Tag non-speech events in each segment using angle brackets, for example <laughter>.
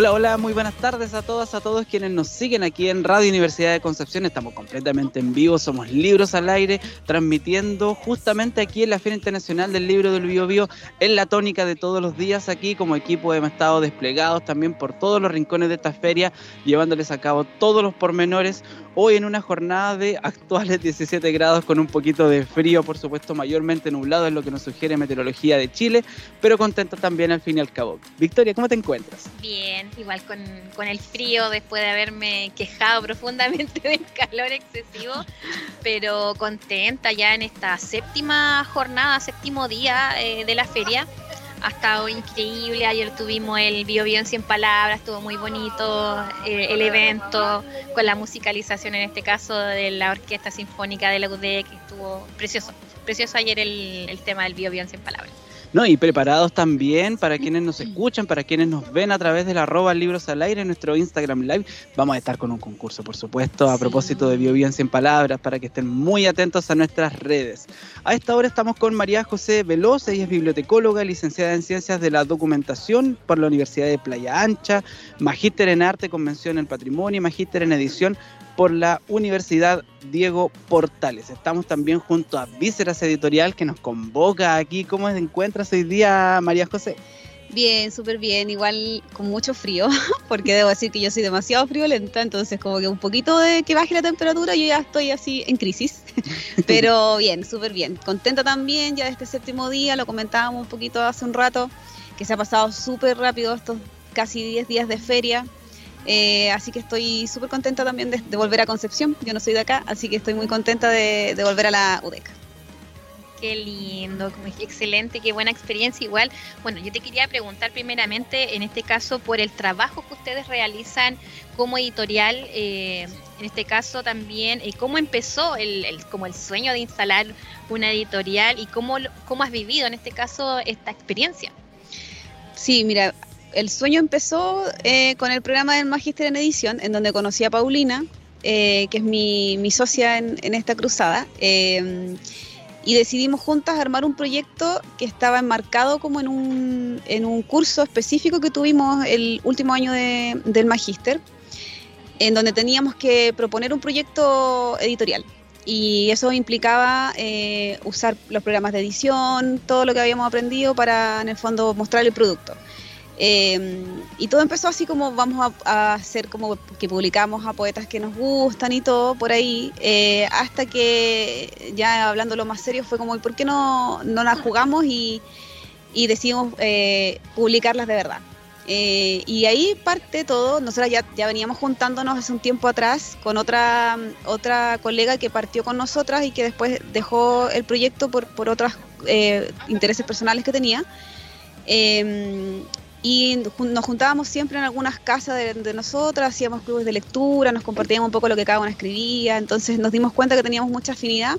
Hola, hola, muy buenas tardes a todas, a todos quienes nos siguen aquí en Radio Universidad de Concepción. Estamos completamente en vivo, somos Libros al Aire, transmitiendo justamente aquí en la Feria Internacional del Libro del Bio Bio, en la tónica de todos los días aquí. Como equipo hemos estado desplegados también por todos los rincones de esta feria, llevándoles a cabo todos los pormenores. Hoy en una jornada de actuales <laughs> 17 grados con un poquito de frío, por supuesto, mayormente nublado, es lo que nos sugiere Meteorología de Chile, pero contento también al fin y al cabo. Victoria, ¿cómo te encuentras? Bien igual con, el frío después de haberme quejado <laughs> profundamente del calor excesivo, pero contenta ya en esta séptima jornada, séptimo día eh, de la feria. Ha estado increíble, ayer tuvimos el Bio Bio en 100 palabras, estuvo muy bonito eh, el evento con la musicalización en este caso de la Orquesta Sinfónica de la UDEC, estuvo precioso, precioso ayer el, el tema del Bio Bio en 100 palabras. No, y preparados también para quienes nos escuchan, para quienes nos ven a través de la arroba libros al aire en nuestro Instagram Live. Vamos a estar con un concurso, por supuesto, a propósito de Bio en 100 palabras, para que estén muy atentos a nuestras redes. A esta hora estamos con María José Veloz, ella es bibliotecóloga, licenciada en Ciencias de la Documentación por la Universidad de Playa Ancha, magíster en Arte, Convención en Patrimonio y magíster en Edición por la Universidad Diego Portales. Estamos también junto a Vísceras Editorial que nos convoca aquí. ¿Cómo te encuentras hoy día, María José? Bien, súper bien, igual con mucho frío, <laughs> porque debo decir que yo soy demasiado friolenta, entonces como que un poquito de que baje la temperatura yo ya estoy así en crisis, <laughs> pero bien, súper bien, contenta también ya de este séptimo día, lo comentábamos un poquito hace un rato, que se ha pasado súper rápido estos casi 10 días de feria, eh, así que estoy súper contenta también de, volver a Concepción. Yo no soy de acá, así que estoy muy contenta de, volver a la UDEC. Qué lindo, excelente, qué buena experiencia. Igual, bueno, yo te quería preguntar primeramente, en este caso, por el trabajo que ustedes realizan como editorial, eh, en este caso también, eh, cómo empezó el, como el sueño de instalar una editorial y cómo, cómo has vivido en este caso esta experiencia. Sí, mira, el sueño empezó eh, con el programa del Magíster en Edición, en donde conocí a Paulina, eh, que es mi, socia en, esta cruzada, eh, y decidimos juntas armar un proyecto que estaba enmarcado como en un, en un curso específico que tuvimos el último año del Magíster, en donde teníamos que proponer un proyecto editorial. Y eso implicaba usar los programas de edición, todo lo que habíamos aprendido para, en el fondo, mostrar el producto. Em, y todo empezó así como vamos a, hacer como que publicamos a poetas que nos gustan y todo por ahí, eh, hasta que ya hablando lo más serio fue como, ¿por qué no, no las jugamos y, y decidimos eh, publicarlas de verdad? Eh, y ahí parte todo, nosotros ya, ya veníamos juntándonos hace un tiempo atrás con otra, otra colega que partió con nosotras y que después dejó el proyecto por, por otros intereses personales que tenía. Em, y nos juntábamos siempre en algunas casas de, nosotras, hacíamos clubes de lectura, nos compartíamos un poco lo que cada una escribía, entonces nos dimos cuenta que teníamos mucha afinidad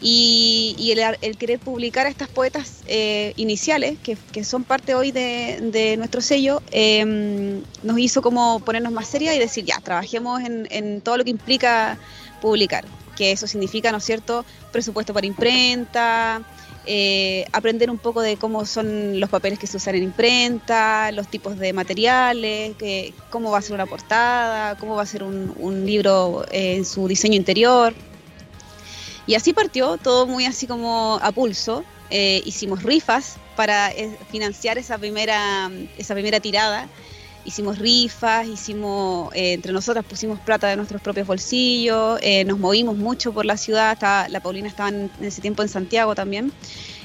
y, el, querer publicar a estas poetas eh, iniciales, que, son parte hoy de, nuestro sello, em, nos hizo como ponernos más serias y decir, ya, trabajemos en, en todo lo que implica publicar, que eso significa, ¿no es cierto?, presupuesto para imprenta, eh, aprender un poco de cómo son los papeles que se usan en imprenta, los tipos de materiales, cómo va a ser una portada, cómo va a ser un, libro eh, en su diseño interior. Y así partió, todo muy así como a pulso. Eh, hicimos rifas para financiar esa primera, esa primera tirada hicimos rifas, hicimos, entre nosotras pusimos plata de nuestros propios bolsillos, nos movimos mucho por la ciudad, la Paulina estaba en, ese tiempo en Santiago también.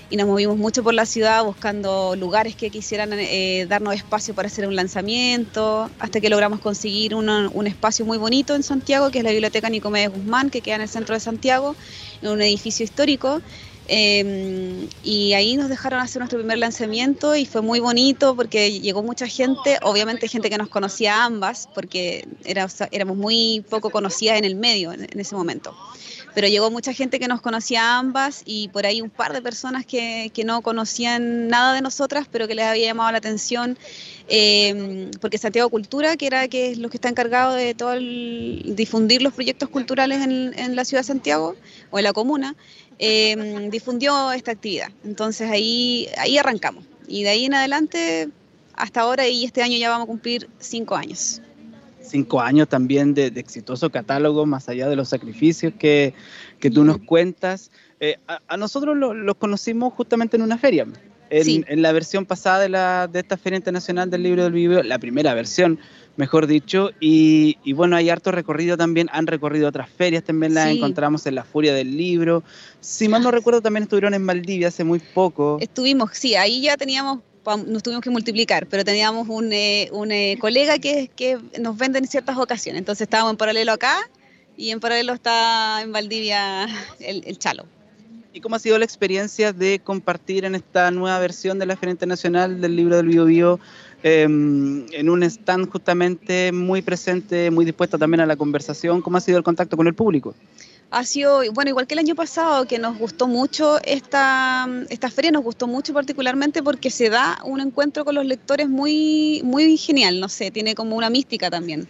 y nos movimos mucho por la ciudad buscando lugares que quisieran eh, darnos espacio para hacer un lanzamiento, hasta que logramos conseguir un espacio muy bonito en Santiago, que es la Biblioteca Nicomedes Guzmán, que queda en el centro de Santiago, en un edificio histórico. Em, y ahí nos dejaron hacer nuestro primer lanzamiento y fue muy bonito porque llegó mucha gente, obviamente gente que nos conocía ambas, porque era, éramos muy poco conocidas en el medio en ese momento. Pero llegó mucha gente que nos conocía ambas y por ahí un par de personas que, no conocían nada de nosotras, pero que les había llamado la atención, eh, porque Santiago Cultura, que era que es lo que está encargado de todo el, difundir los proyectos culturales en, la ciudad de Santiago o en la comuna, eh, difundió esta actividad. Entonces ahí, ahí arrancamos. Y de ahí en adelante, hasta ahora y este año ya vamos a cumplir cinco años cinco años también de, exitoso catálogo, más allá de los sacrificios que, que tú nos cuentas. Eh, a, nosotros los conocimos justamente en una feria, en, en, la versión pasada de, la, de esta Feria Internacional del Libro del Video, la primera versión, mejor dicho, y, y, bueno, hay harto recorrido también, han recorrido otras ferias, también las encontramos en la Furia del Libro. Si mal no recuerdo, también estuvieron en Maldivia hace muy poco. Estuvimos, sí, ahí ya teníamos nos tuvimos que multiplicar, pero teníamos un, eh, un eh, colega que, que nos vende en ciertas ocasiones. Entonces estábamos en paralelo acá y en paralelo está en Valdivia el, Chalo. ¿Y cómo ha sido la experiencia de compartir en esta nueva versión de la Feria Internacional del libro del Bio Bio em, en un stand justamente muy presente, muy dispuesta también a la conversación? ¿Cómo ha sido el contacto con el público? ha sido, bueno, igual que el año pasado, que nos gustó mucho esta, esta feria, nos gustó mucho particularmente porque se da un encuentro con los lectores muy, muy genial, no sé, tiene como una mística también,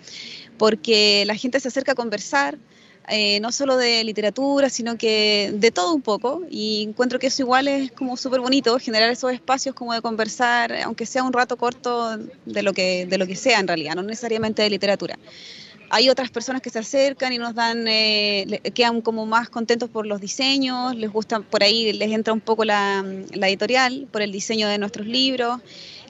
porque la gente se acerca a conversar, eh, no solo de literatura, sino que de todo un poco, y encuentro que eso igual es como súper bonito, generar esos espacios como de conversar, aunque sea un rato corto de lo que, de lo que sea en realidad, no necesariamente de literatura hay otras personas que se acercan y nos dan, eh, quedan como más contentos por los diseños, les gusta, por ahí les entra un poco la, editorial, por el diseño de nuestros libros.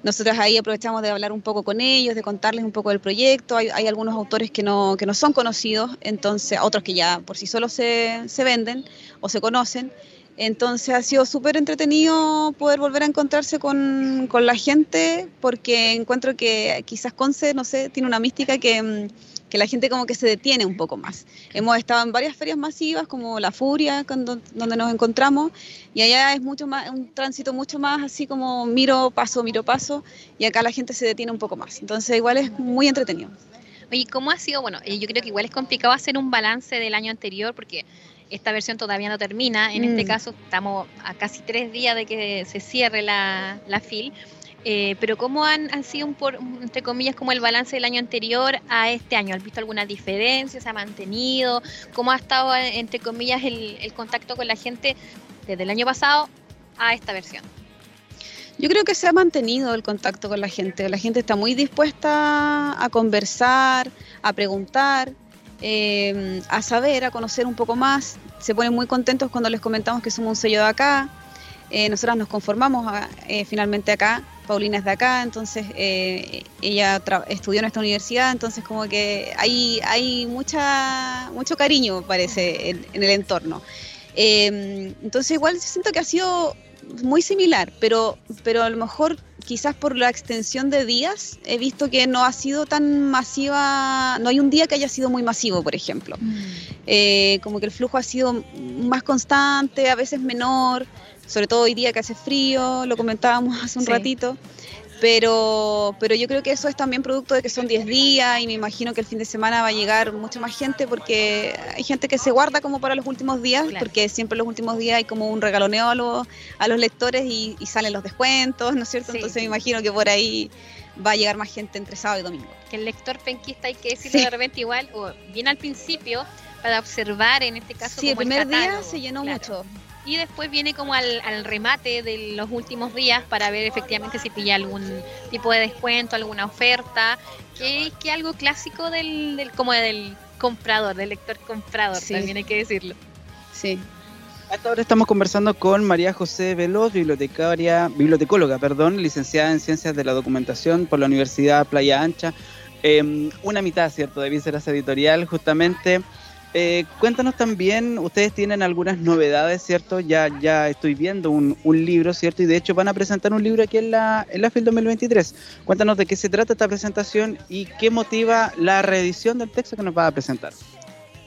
Nosotros ahí aprovechamos de hablar un poco con ellos, de contarles un poco del proyecto. Hay, algunos autores que no, que no son conocidos, entonces otros que ya por sí solos se, se venden o se conocen. Entonces ha sido súper entretenido poder volver a encontrarse con, con, la gente porque encuentro que quizás Conce, no sé, tiene una mística que mm, que la gente como que se detiene un poco más. Hemos estado en varias ferias masivas como La Furia, donde nos encontramos, y allá es mucho más, un tránsito mucho más así como miro, paso, miro, paso, y acá la gente se detiene un poco más. Entonces igual es muy entretenido. Oye, ¿cómo ha sido? Bueno, yo creo que igual es complicado hacer un balance del año anterior porque esta versión todavía no termina. En este mm. caso estamos a casi tres días de que se cierre la, la FIL. Eh, pero ¿cómo han, sido, un por, entre comillas, como el balance del año anterior a este año? ¿Has visto alguna diferencia? ¿Se ha mantenido? ¿Cómo ha estado, entre comillas, el, contacto con la gente desde el año pasado a esta versión? Yo creo que se ha mantenido el contacto con la gente. La gente está muy dispuesta a conversar, a preguntar, eh, a saber, a conocer un poco más. Se ponen muy contentos cuando les comentamos que somos un sello de acá. Eh, nosotras nos conformamos finalmente acá Paulina es de acá, entonces eh, ella estudió en esta universidad, entonces como que hay, hay mucha, mucho cariño, parece, en, el entorno. Em, entonces igual siento que ha sido muy similar, pero, pero a lo mejor quizás por la extensión de días he visto que no ha sido tan masiva, no hay un día que haya sido muy masivo, por ejemplo. Mm. Eh, como que el flujo ha sido más constante, a veces menor sobre todo hoy día que hace frío, lo comentábamos <laughs> hace un ratito. Pero, pero yo creo que eso es también producto de que son 10 días y me imagino que el fin de semana va a llegar mucha más gente porque hay gente que se guarda como para los últimos días, porque siempre los últimos días hay como un regaloneo a los, a los lectores y, salen los descuentos, ¿no es cierto? Entonces me imagino que por ahí va a llegar más gente entre sábado y domingo. Que el lector penquista hay que decirle de repente igual, o bien al principio, para observar en este caso. Sí, el primer día se llenó mucho y después viene como al, remate de los últimos días para ver efectivamente si pilla algún tipo de descuento, alguna oferta, que es algo clásico del, como del comprador, del lector comprador, también hay que decirlo. Sí. Hasta ahora estamos conversando con María José Veloz, bibliotecaria, bibliotecóloga, perdón, licenciada en Ciencias de la Documentación por la Universidad Playa Ancha. Em, una mitad, ¿cierto?, de Vísceras Editorial, justamente Eh, cuéntanos también, ustedes tienen algunas novedades, ¿cierto? Ya, ya estoy viendo un, libro, ¿cierto? Y de hecho van a presentar un libro aquí en la, en la FIL 2023. Cuéntanos de qué se trata esta presentación y qué motiva la reedición del texto que nos va a presentar.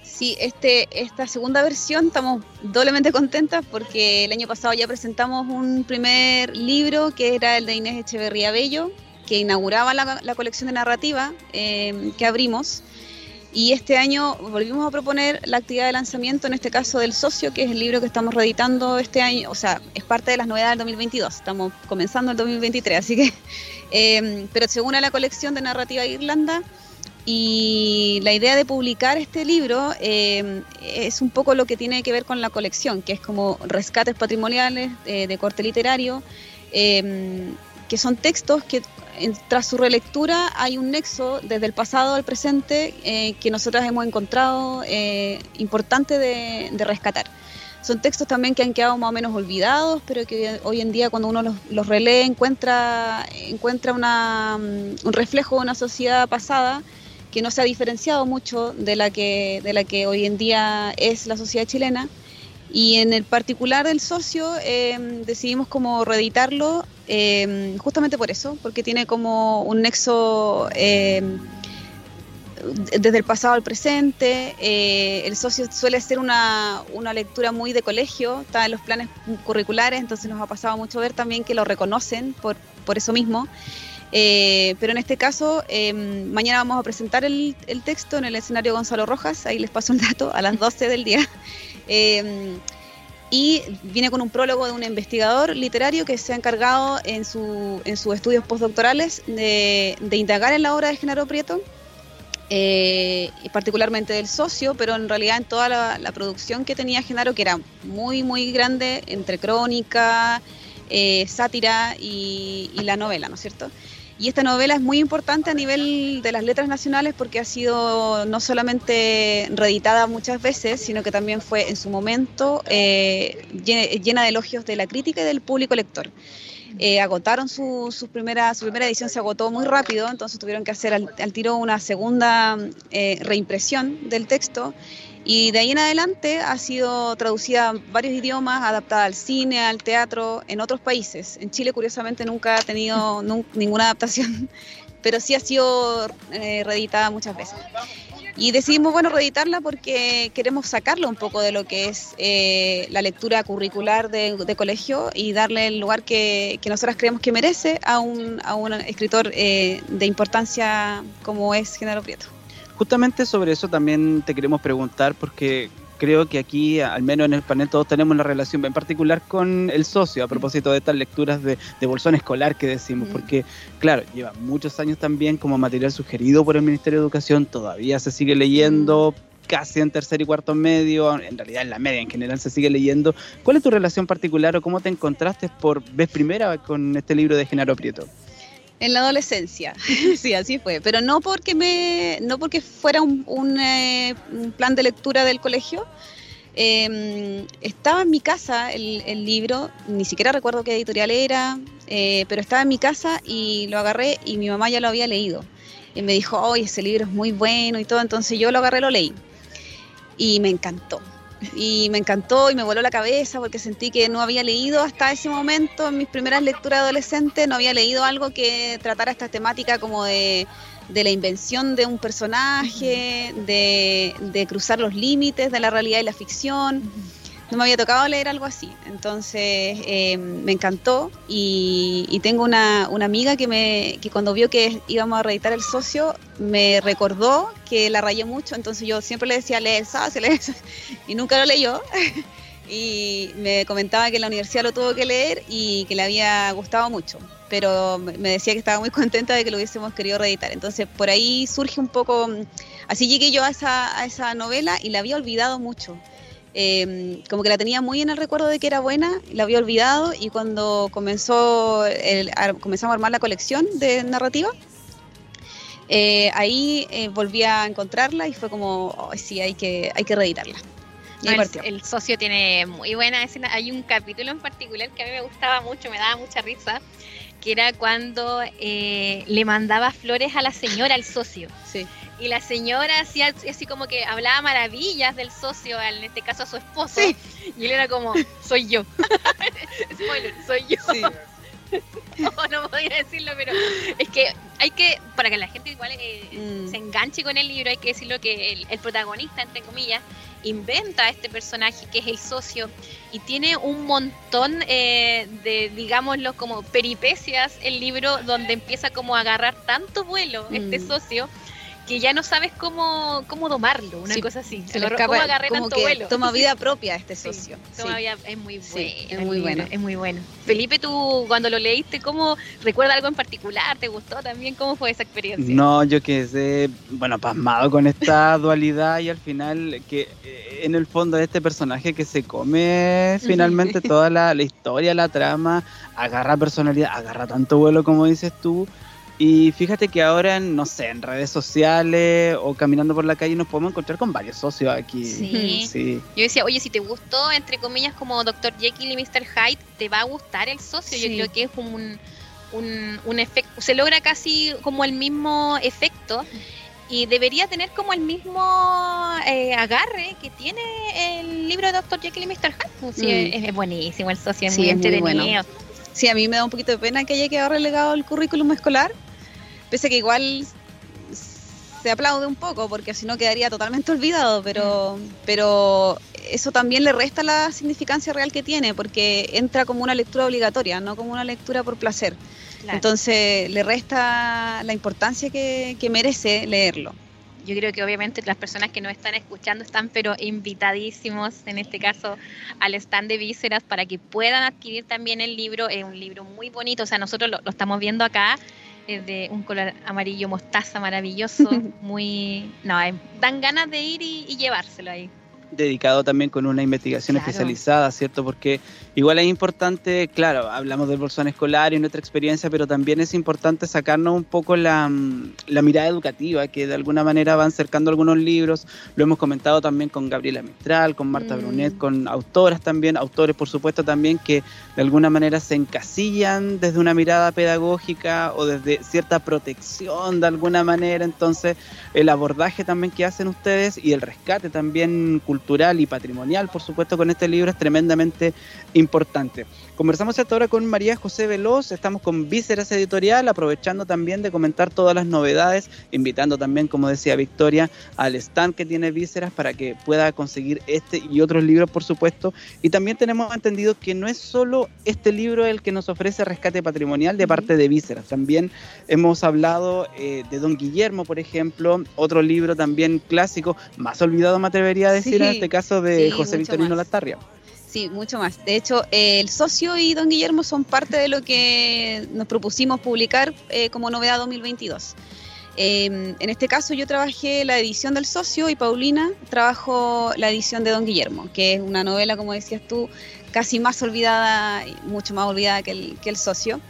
Sí, este, esta segunda versión estamos doblemente contentas porque el año pasado ya presentamos un primer libro que era el de Inés Echeverría Bello, que inauguraba la, colección de narrativa eh, que abrimos. Y este año volvimos a proponer la actividad de lanzamiento, en este caso del socio, que es el libro que estamos reeditando este año, o sea, es parte de las novedades del 2022, estamos comenzando el 2023, así que, <laughs> eh, pero según a la colección de narrativa Irlanda, y la idea de publicar este libro eh, es un poco lo que tiene que ver con la colección, que es como rescates patrimoniales eh, de corte literario, que son textos que tras su relectura hay un nexo desde el pasado al presente eh, que nosotras hemos encontrado eh, importante de, rescatar. Son textos también que han quedado más o menos olvidados, pero que hoy en día cuando uno los, relee encuentra, encuentra mm, un reflejo de una sociedad pasada que no se ha diferenciado mucho de la que, de la que hoy en día es la sociedad chilena y en el particular del socio em, decidimos como reeditarlo em, justamente por eso, porque tiene como un nexo em, desde el pasado al presente. Eh, el socio suele ser una, una, lectura muy de colegio, está en los planes curriculares, entonces nos ha pasado mucho ver también que lo reconocen por, por eso mismo. Eh, pero en este caso, mañana vamos a presentar el, el texto en el escenario Gonzalo Rojas, ahí les paso el dato, a las 12 del día. Em, y viene con un prólogo de un investigador literario que se ha encargado en, su, en sus estudios postdoctorales de, indagar en la obra de Genaro Prieto, eh, particularmente del socio, pero en realidad en toda la, producción que tenía Genaro, que era muy, muy grande, entre crónica, eh, sátira y, la novela, ¿no es cierto? Y esta novela es muy importante a nivel de las letras nacionales porque ha sido no solamente reeditada muchas veces, sino que también fue en su momento eh, llena de elogios de la crítica y del público lector. Eh, agotaron su, su, primera, su primera edición, se agotó muy rápido, entonces tuvieron que hacer al, tiro una segunda eh, reimpresión del texto y de ahí en adelante ha sido traducida a varios idiomas, adaptada al cine, al teatro, en otros países. En Chile, curiosamente, nunca ha tenido <laughs> ninguna adaptación, <laughs> pero sí ha sido eh, reeditada muchas veces. Y decidimos, bueno, reeditarla porque queremos sacarlo un poco de lo que es eh, la lectura curricular de, colegio y darle el lugar que, que nosotras creemos que merece a un, a un escritor eh, de importancia como es Genaro Prieto. Justamente sobre eso también te queremos preguntar porque creo que aquí, al menos en el panel, todos tenemos una relación en particular con el socio a propósito de estas lecturas de, bolsón escolar que decimos, porque, claro, lleva muchos años también como material sugerido por el Ministerio de Educación, todavía se sigue leyendo. Casi en tercer y cuarto medio, en realidad en la media en general se sigue leyendo. ¿Cuál es tu relación particular o cómo te encontraste por vez primera con este libro de Genaro Prieto? En la adolescencia, <laughs> sí, así fue. Pero no porque me, no porque fuera un, eh, plan de lectura del colegio. Em, estaba en mi casa el, libro, ni siquiera recuerdo qué editorial era, eh, pero estaba en mi casa y lo agarré y mi mamá ya lo había leído. Y me dijo, oye, ese libro es muy bueno y todo, entonces yo lo agarré lo leí. Y me encantó y me encantó y me voló la cabeza porque sentí que no había leído hasta ese momento en mis primeras lecturas adolescentes, no había leído algo que tratara esta temática como de, de la invención de un personaje, de, de, cruzar los límites de la realidad y la ficción no me había tocado leer algo así. Entonces eh, me encantó y, tengo una, amiga que, me, que cuando vio que íbamos a reeditar El Socio me recordó que la rayé mucho, entonces yo siempre le decía, lee el socio, lee <laughs> y nunca lo leyó. <laughs> y me comentaba que la universidad lo tuvo que leer y que le había gustado mucho, pero me decía que estaba muy contenta de que lo hubiésemos querido reeditar. Entonces por ahí surge un poco, así llegué yo a esa, a esa novela y la había olvidado mucho. Em, como que la tenía muy en el recuerdo de que era buena, la había olvidado y cuando comenzó comenzamos a armar la colección de narrativa, eh, ahí eh, volví a encontrarla y fue como, oh, sí, hay que, hay que reeditarla. el, socio tiene muy buena escena. Hay un capítulo en particular que a mí me gustaba mucho, me daba mucha risa, que era cuando eh, le mandaba flores a la señora al socio. Sí y la señora hacía así como que hablaba maravillas del socio, en este caso a su esposo, y él era como, soy yo. <laughs> Spoiler, soy yo. Sí. <laughs> no, no podía decirlo, pero es que hay que, para que la gente igual eh, mm. se enganche con el libro, hay que decirlo que el, protagonista, entre comillas, inventa a este personaje que es el socio y tiene un montón eh, de, digámoslo, como peripecias el libro donde empieza como a agarrar tanto vuelo este mm. socio que ya no sabes cómo, cómo domarlo, una cosa así. Se lo escapa, como que toma vida <laughs> propia este socio. toma vida, es muy bueno. es muy bueno. Es muy bueno. Felipe, tú cuando lo leíste, ¿cómo recuerda algo en particular? ¿Te gustó también? ¿Cómo fue esa experiencia? No, yo quedé, bueno, pasmado con esta <laughs> dualidad y al final que eh, en el fondo este personaje que se come finalmente toda la, la historia, la trama, agarra personalidad, agarra tanto vuelo como dices tú y fíjate que ahora, no sé, en redes sociales o caminando por la calle nos podemos encontrar con varios socios aquí. Sí. <laughs> Yo decía, oye, si te gustó, entre comillas, como Dr. Jekyll y Mr. Hyde, te va a gustar el socio. Yo creo que es un, un, efecto, se logra casi como el mismo efecto y debería tener como el mismo eh, agarre que tiene el libro de Dr. Jekyll y Mr. Hyde. Sí, mm. es, buenísimo el socio, es muy entretenido. Sí, a mí me da un poquito de pena que haya quedado relegado el currículum escolar, Pese que igual se aplaude un poco, porque si no quedaría totalmente olvidado, pero, pero eso también le resta la significancia real que tiene, porque entra como una lectura obligatoria, no como una lectura por placer. Entonces le resta la importancia que, que merece leerlo. Yo creo que obviamente las personas que nos están escuchando están pero invitadísimos en este caso al stand de Vísceras para que puedan adquirir también el libro, es un libro muy bonito, o sea, nosotros lo, lo estamos viendo acá de un color amarillo mostaza maravilloso, <laughs> muy... No, dan ganas de ir y llevárselo ahí dedicado también con una investigación especializada, ¿cierto? Porque igual es importante, claro, hablamos del bolsón escolar y nuestra experiencia, pero también es importante sacarnos un poco la, mm, la, mirada educativa, que de alguna manera van cercando algunos libros, lo hemos comentado también con Gabriela Mistral, con Marta mm. Brunet, con autoras también, autores por supuesto también, que de alguna manera se encasillan desde una mirada pedagógica o desde cierta protección de alguna manera, entonces el abordaje también que hacen ustedes y el rescate también cultural cultural y patrimonial, por supuesto, con este libro es tremendamente importante. Conversamos hasta ahora con María José Veloz, estamos con Vísceras Editorial, aprovechando también de comentar todas las novedades, invitando también, como decía Victoria, al stand que tiene Vísceras para que pueda conseguir este y otros libros, por supuesto. Y también tenemos entendido que no es solo este libro el que nos ofrece rescate patrimonial de parte de Vísceras, también hemos hablado eh, de Don Guillermo, por ejemplo, otro libro también clásico, más olvidado me atrevería a decir, en este caso de José Victorino Latarria. Sí, mucho más. De hecho, el socio y don Guillermo son parte de lo que nos propusimos publicar eh, como novedad 2022. Em, en este caso yo trabajé la edición del socio y Paulina trabajó la edición de Don Guillermo, que es una novela, como decías tú, casi más olvidada, mucho más olvidada que el, que el socio.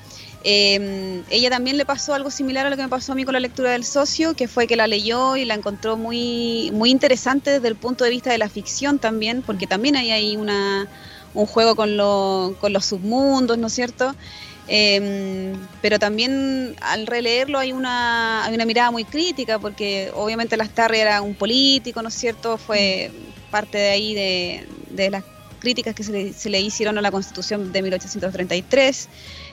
Eh, ella también le pasó algo similar a lo que me pasó a mí con la lectura del socio, que fue que la leyó y la encontró muy, muy interesante desde el punto de vista de la ficción también, porque también hay ahí una, un juego con, con los submundos, ¿no es cierto? Em, pero también al releerlo hay una, hay una mirada muy crítica, porque obviamente Lastarria era un político, ¿no es cierto? Fue parte de ahí de, de las críticas que se le, se le, hicieron a la Constitución de 1833.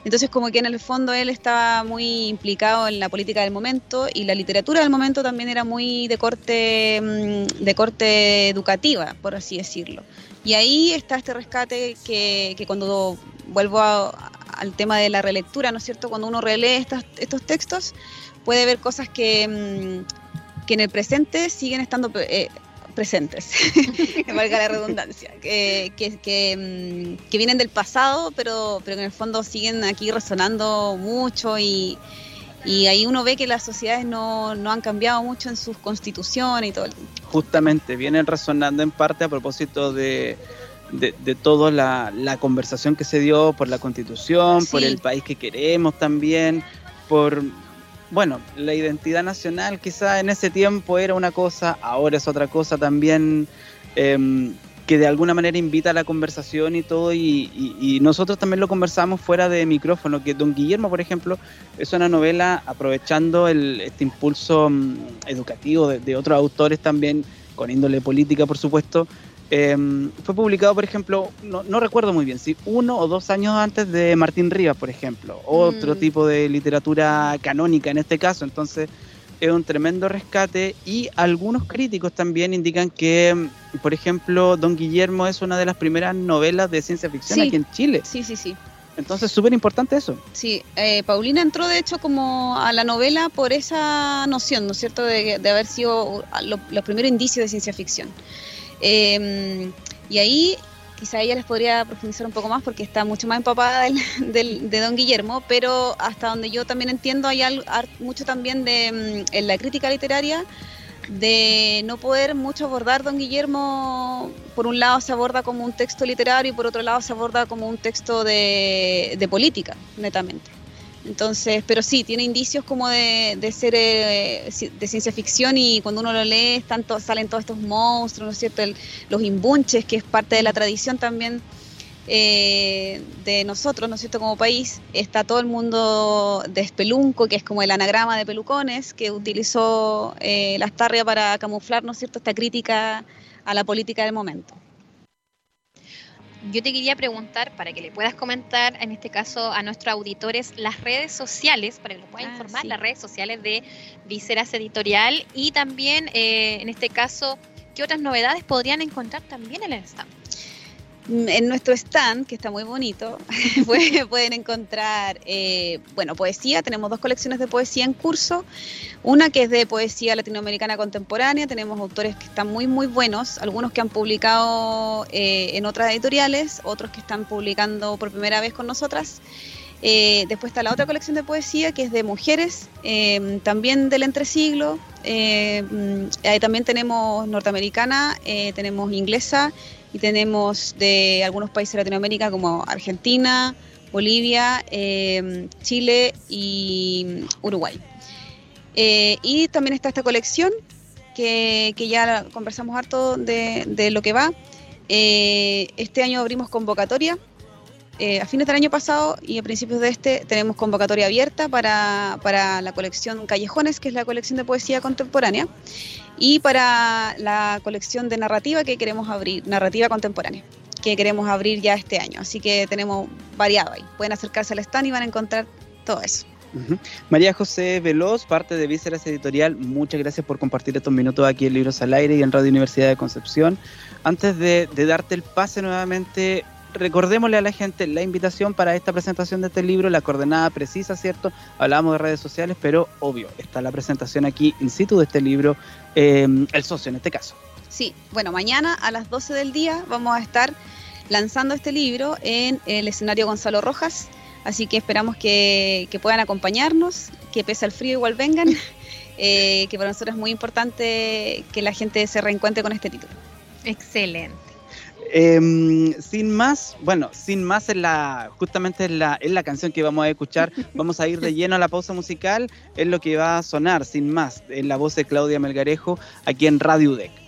Entonces, como que en el fondo él estaba muy implicado en la política del momento y la literatura del momento también era muy de corte, mm, de corte educativa, por así decirlo. Y ahí está este rescate que, que cuando vuelvo al tema de la relectura, ¿no es cierto? Cuando uno relee estos textos, puede ver cosas que, mm, que en el presente siguen estando eh, presentes, <laughs> que valga la redundancia, que, mm, que, vienen del pasado, pero, pero que en el fondo siguen aquí resonando mucho y, y ahí uno ve que las sociedades no, no, han cambiado mucho en sus constituciones y todo. Justamente, vienen resonando en parte a propósito de, de, de toda la, la, conversación que se dio por la constitución, por el país que queremos también, por bueno, la identidad nacional quizá en ese tiempo era una cosa, ahora es otra cosa también. Em, que de alguna manera invita a la conversación y todo, y, nosotros también lo conversamos fuera de micrófono, que Don Guillermo, por ejemplo, es una novela aprovechando el, este impulso mm, educativo de, otros autores también, con índole política, por supuesto. Em, fue publicado, por ejemplo, no, recuerdo muy bien, si uno o dos años antes de Martín Rivas, por ejemplo, otro mm. tipo de literatura canónica en este caso, entonces es un tremendo rescate y algunos críticos también indican que, por ejemplo, Don Guillermo es una de las primeras novelas de ciencia ficción aquí en Chile. Sí, sí, sí. Entonces, súper importante eso. Sí, eh, Paulina entró de hecho como a la novela por esa noción, ¿no es cierto?, de, haber sido los primeros indicios de ciencia ficción. Em, y ahí quizá ella les podría profundizar un poco más porque está mucho más empapada del, <laughs> de Don Guillermo, pero hasta donde yo también entiendo hay mucho también de mm, en la crítica literaria de no poder mucho abordar Don Guillermo, por un lado se aborda como un texto literario y por otro lado se aborda como un texto de política, netamente. Entonces, pero sí, tiene indicios como de, ser eh, de ciencia ficción y cuando uno lo lee tanto, salen todos estos monstruos, ¿no es cierto? los imbunches, que es parte de la tradición también eh, de nosotros, ¿no es cierto? Como país, está todo el mundo de espelunco, que es como el anagrama de pelucones, que utilizó eh, la Astarria para camuflar, ¿no es cierto?, esta crítica a la política del momento yo te quería preguntar, para que le puedas comentar, en este caso a nuestros auditores, las redes sociales, para que lo puedan ah, informar, las redes sociales de Viseras Editorial y también, eh, en este caso, qué otras novedades podrían encontrar también en el stand. En nuestro stand, que está muy bonito, <laughs> pueden encontrar, eh, bueno, poesía. Tenemos dos colecciones de poesía en curso. Una que es de poesía latinoamericana contemporánea. Tenemos autores que están muy, muy buenos. Algunos que han publicado eh, en otras editoriales, otros que están publicando por primera vez con nosotras. Eh, después está la otra colección de poesía que es de mujeres, también del entresiglo. ahí también tenemos norteamericana, tenemos inglesa y tenemos de algunos países de Latinoamérica como Argentina, Bolivia, eh, Chile y Uruguay. Eh, y también está esta colección que, ya conversamos harto de, lo que va. Eh, este año abrimos convocatoria. A fines del año pasado y a principios de este tenemos convocatoria abierta para, para la colección Callejones, que es la colección de poesía contemporánea y para la colección de narrativa que queremos abrir, narrativa contemporánea, que queremos abrir ya este año. Así que tenemos variado ahí. Pueden acercarse al stand y van a encontrar todo eso. María José Veloz, parte de Vísceras Editorial, muchas gracias por compartir estos minutos aquí en Libros al Aire y en Radio Universidad de Concepción. Antes de darte el pase nuevamente, recordémosle a la gente la invitación para esta presentación de este libro, la coordenada precisa, ¿cierto? Hablamos de redes sociales, pero obvio, está la presentación aquí in situ de este libro, em, el socio en este caso. Sí, bueno, mañana a las 12 del día vamos a estar lanzando este libro en el escenario Gonzalo Rojas, así que esperamos que, puedan acompañarnos, que pese al frío igual vengan, <laughs> eh, que para nosotros es muy importante que la gente se reencuentre con este título. Excelente. Em, sin más, bueno, sin más en la, justamente en la, en la canción que vamos a escuchar, <laughs> vamos a ir de lleno a la pausa musical, es lo que va a sonar, sin más, en la voz de Claudia Melgarejo, aquí en Radio UDEC.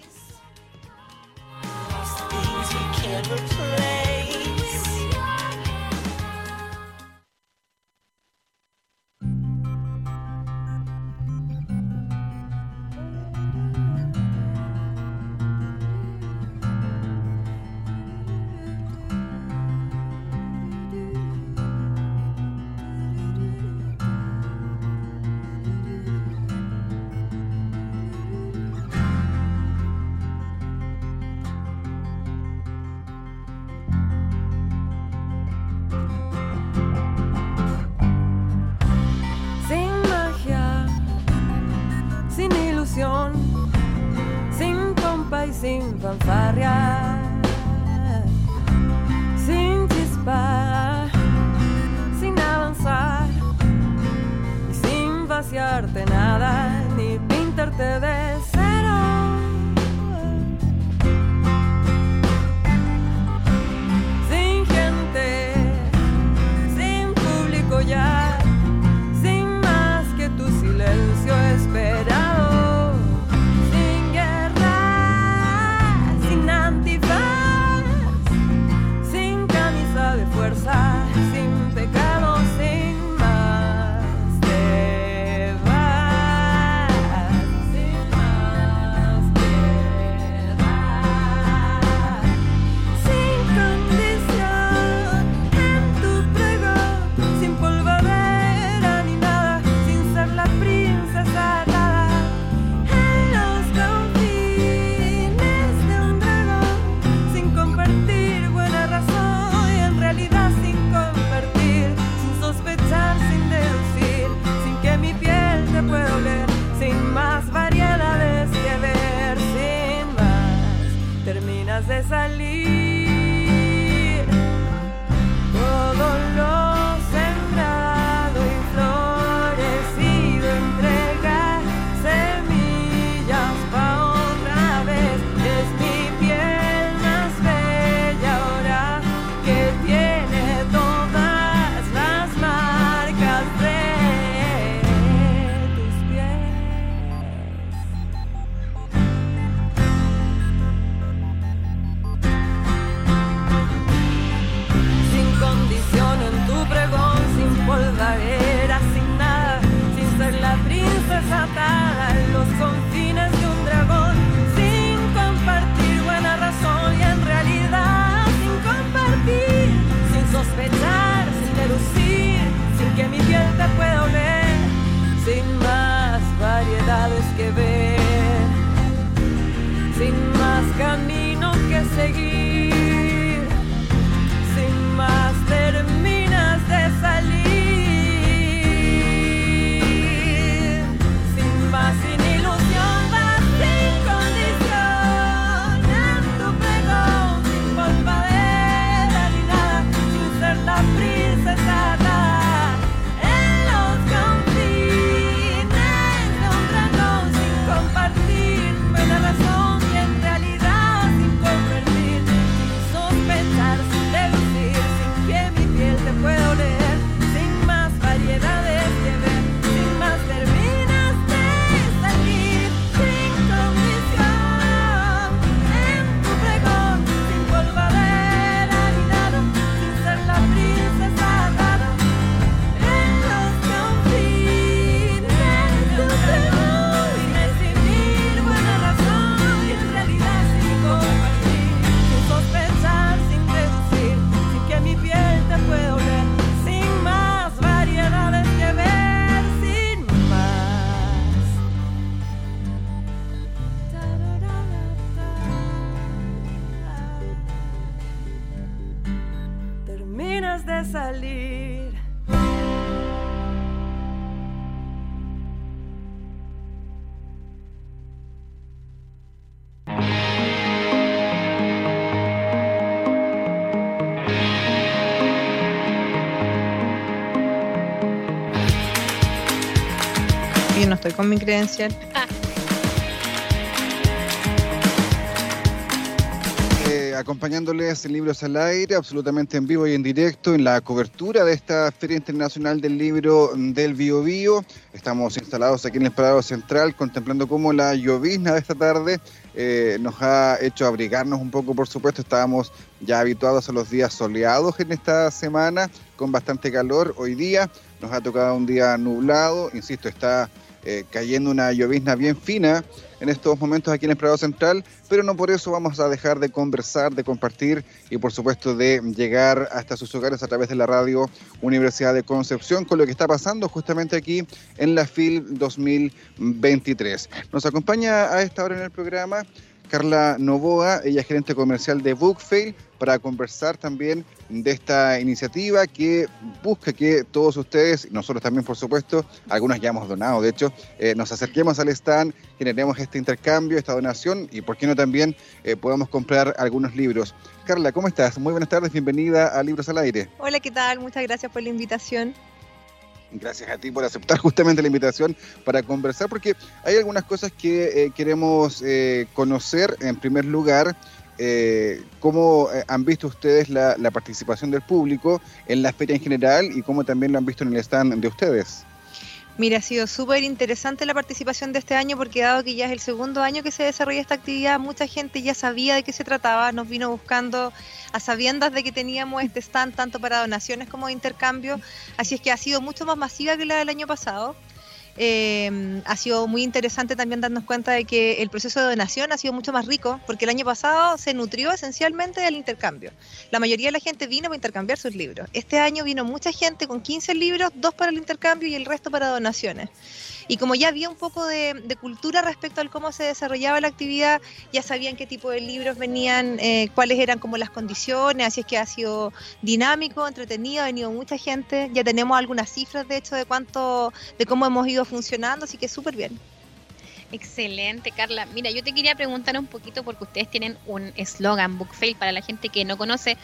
Con mi credencial. Eh, acompañándoles en Libros al Aire, absolutamente en vivo y en directo, en la cobertura de esta Feria Internacional del Libro del Bio Bio. Estamos instalados aquí en el Parado Central, contemplando cómo la llovizna de esta tarde eh, nos ha hecho abrigarnos un poco, por supuesto. Estábamos ya habituados a los días soleados en esta semana, con bastante calor. Hoy día nos ha tocado un día nublado, insisto, está eh, cayendo una llovizna bien fina en estos momentos aquí en el Prado Central, pero no por eso vamos a dejar de conversar, de compartir y por supuesto de llegar hasta sus hogares a través de la radio Universidad de Concepción con lo que está pasando justamente aquí en la FIL 2023. Nos acompaña a esta hora en el programa Carla Novoa, ella es gerente comercial de Bookfail, para conversar también de esta iniciativa que busca que todos ustedes, y nosotros también por supuesto, algunos ya hemos donado, de hecho, eh, nos acerquemos al stand, generemos este intercambio, esta donación y por qué no también eh, podamos comprar algunos libros. Carla, ¿cómo estás? Muy buenas tardes, bienvenida a Libros al Aire. Hola, ¿qué tal? Muchas gracias por la invitación. Gracias a ti por aceptar justamente la invitación para conversar, porque hay algunas cosas que eh, queremos conocer. En primer lugar, eh, cómo eh, han visto ustedes la, la participación del público en la feria en general y cómo también lo han visto en el stand de ustedes. Mira, ha sido súper interesante la participación de este año porque dado que ya es el segundo año que se desarrolla esta actividad, mucha gente ya sabía de qué se trataba, nos vino buscando a sabiendas de que teníamos este stand tanto para donaciones como de intercambio, así es que ha sido mucho más masiva que la del año pasado. Eh, ha sido muy interesante también darnos cuenta de que el proceso de donación ha sido mucho más rico, porque el año pasado se nutrió esencialmente del intercambio. La mayoría de la gente vino para intercambiar sus libros. Este año vino mucha gente con 15 libros, dos para el intercambio y el resto para donaciones. Y como ya había un poco de, cultura respecto al cómo se desarrollaba la actividad, ya sabían qué tipo de libros venían, eh, cuáles eran como las condiciones, así es que ha sido dinámico, entretenido, ha venido mucha gente, ya tenemos algunas cifras de hecho de cuánto, de cómo hemos ido funcionando, así que súper bien. Excelente, Carla. Mira, yo te quería preguntar un poquito porque ustedes tienen un eslogan, Book Fail, para la gente que no conoce.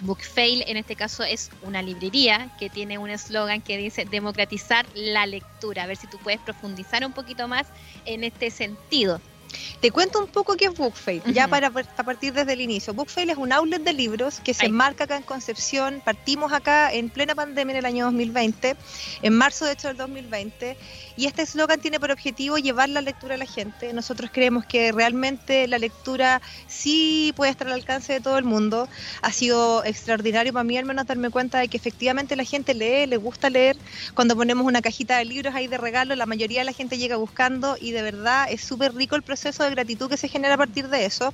Book Fail en este caso es una librería que tiene un eslogan que dice democratizar la lectura. A ver si tú puedes profundizar un poquito más en este sentido. Te cuento un poco qué es Bookfail, ya Ujú. para a partir desde el inicio. Bookfail es un outlet de libros que se enmarca acá en Concepción. Partimos acá en plena pandemia en el año 2020, en marzo de hecho del 2020, y este eslogan tiene por objetivo llevar la lectura a la gente. Nosotros creemos que realmente la lectura sí puede estar al alcance de todo el mundo. Ha sido extraordinario para mí al menos darme cuenta de que efectivamente la gente lee, le gusta leer. Cuando ponemos una cajita de libros ahí de regalo, la mayoría de la gente llega buscando y de verdad es súper rico el proceso de gratitud que se genera a partir de eso.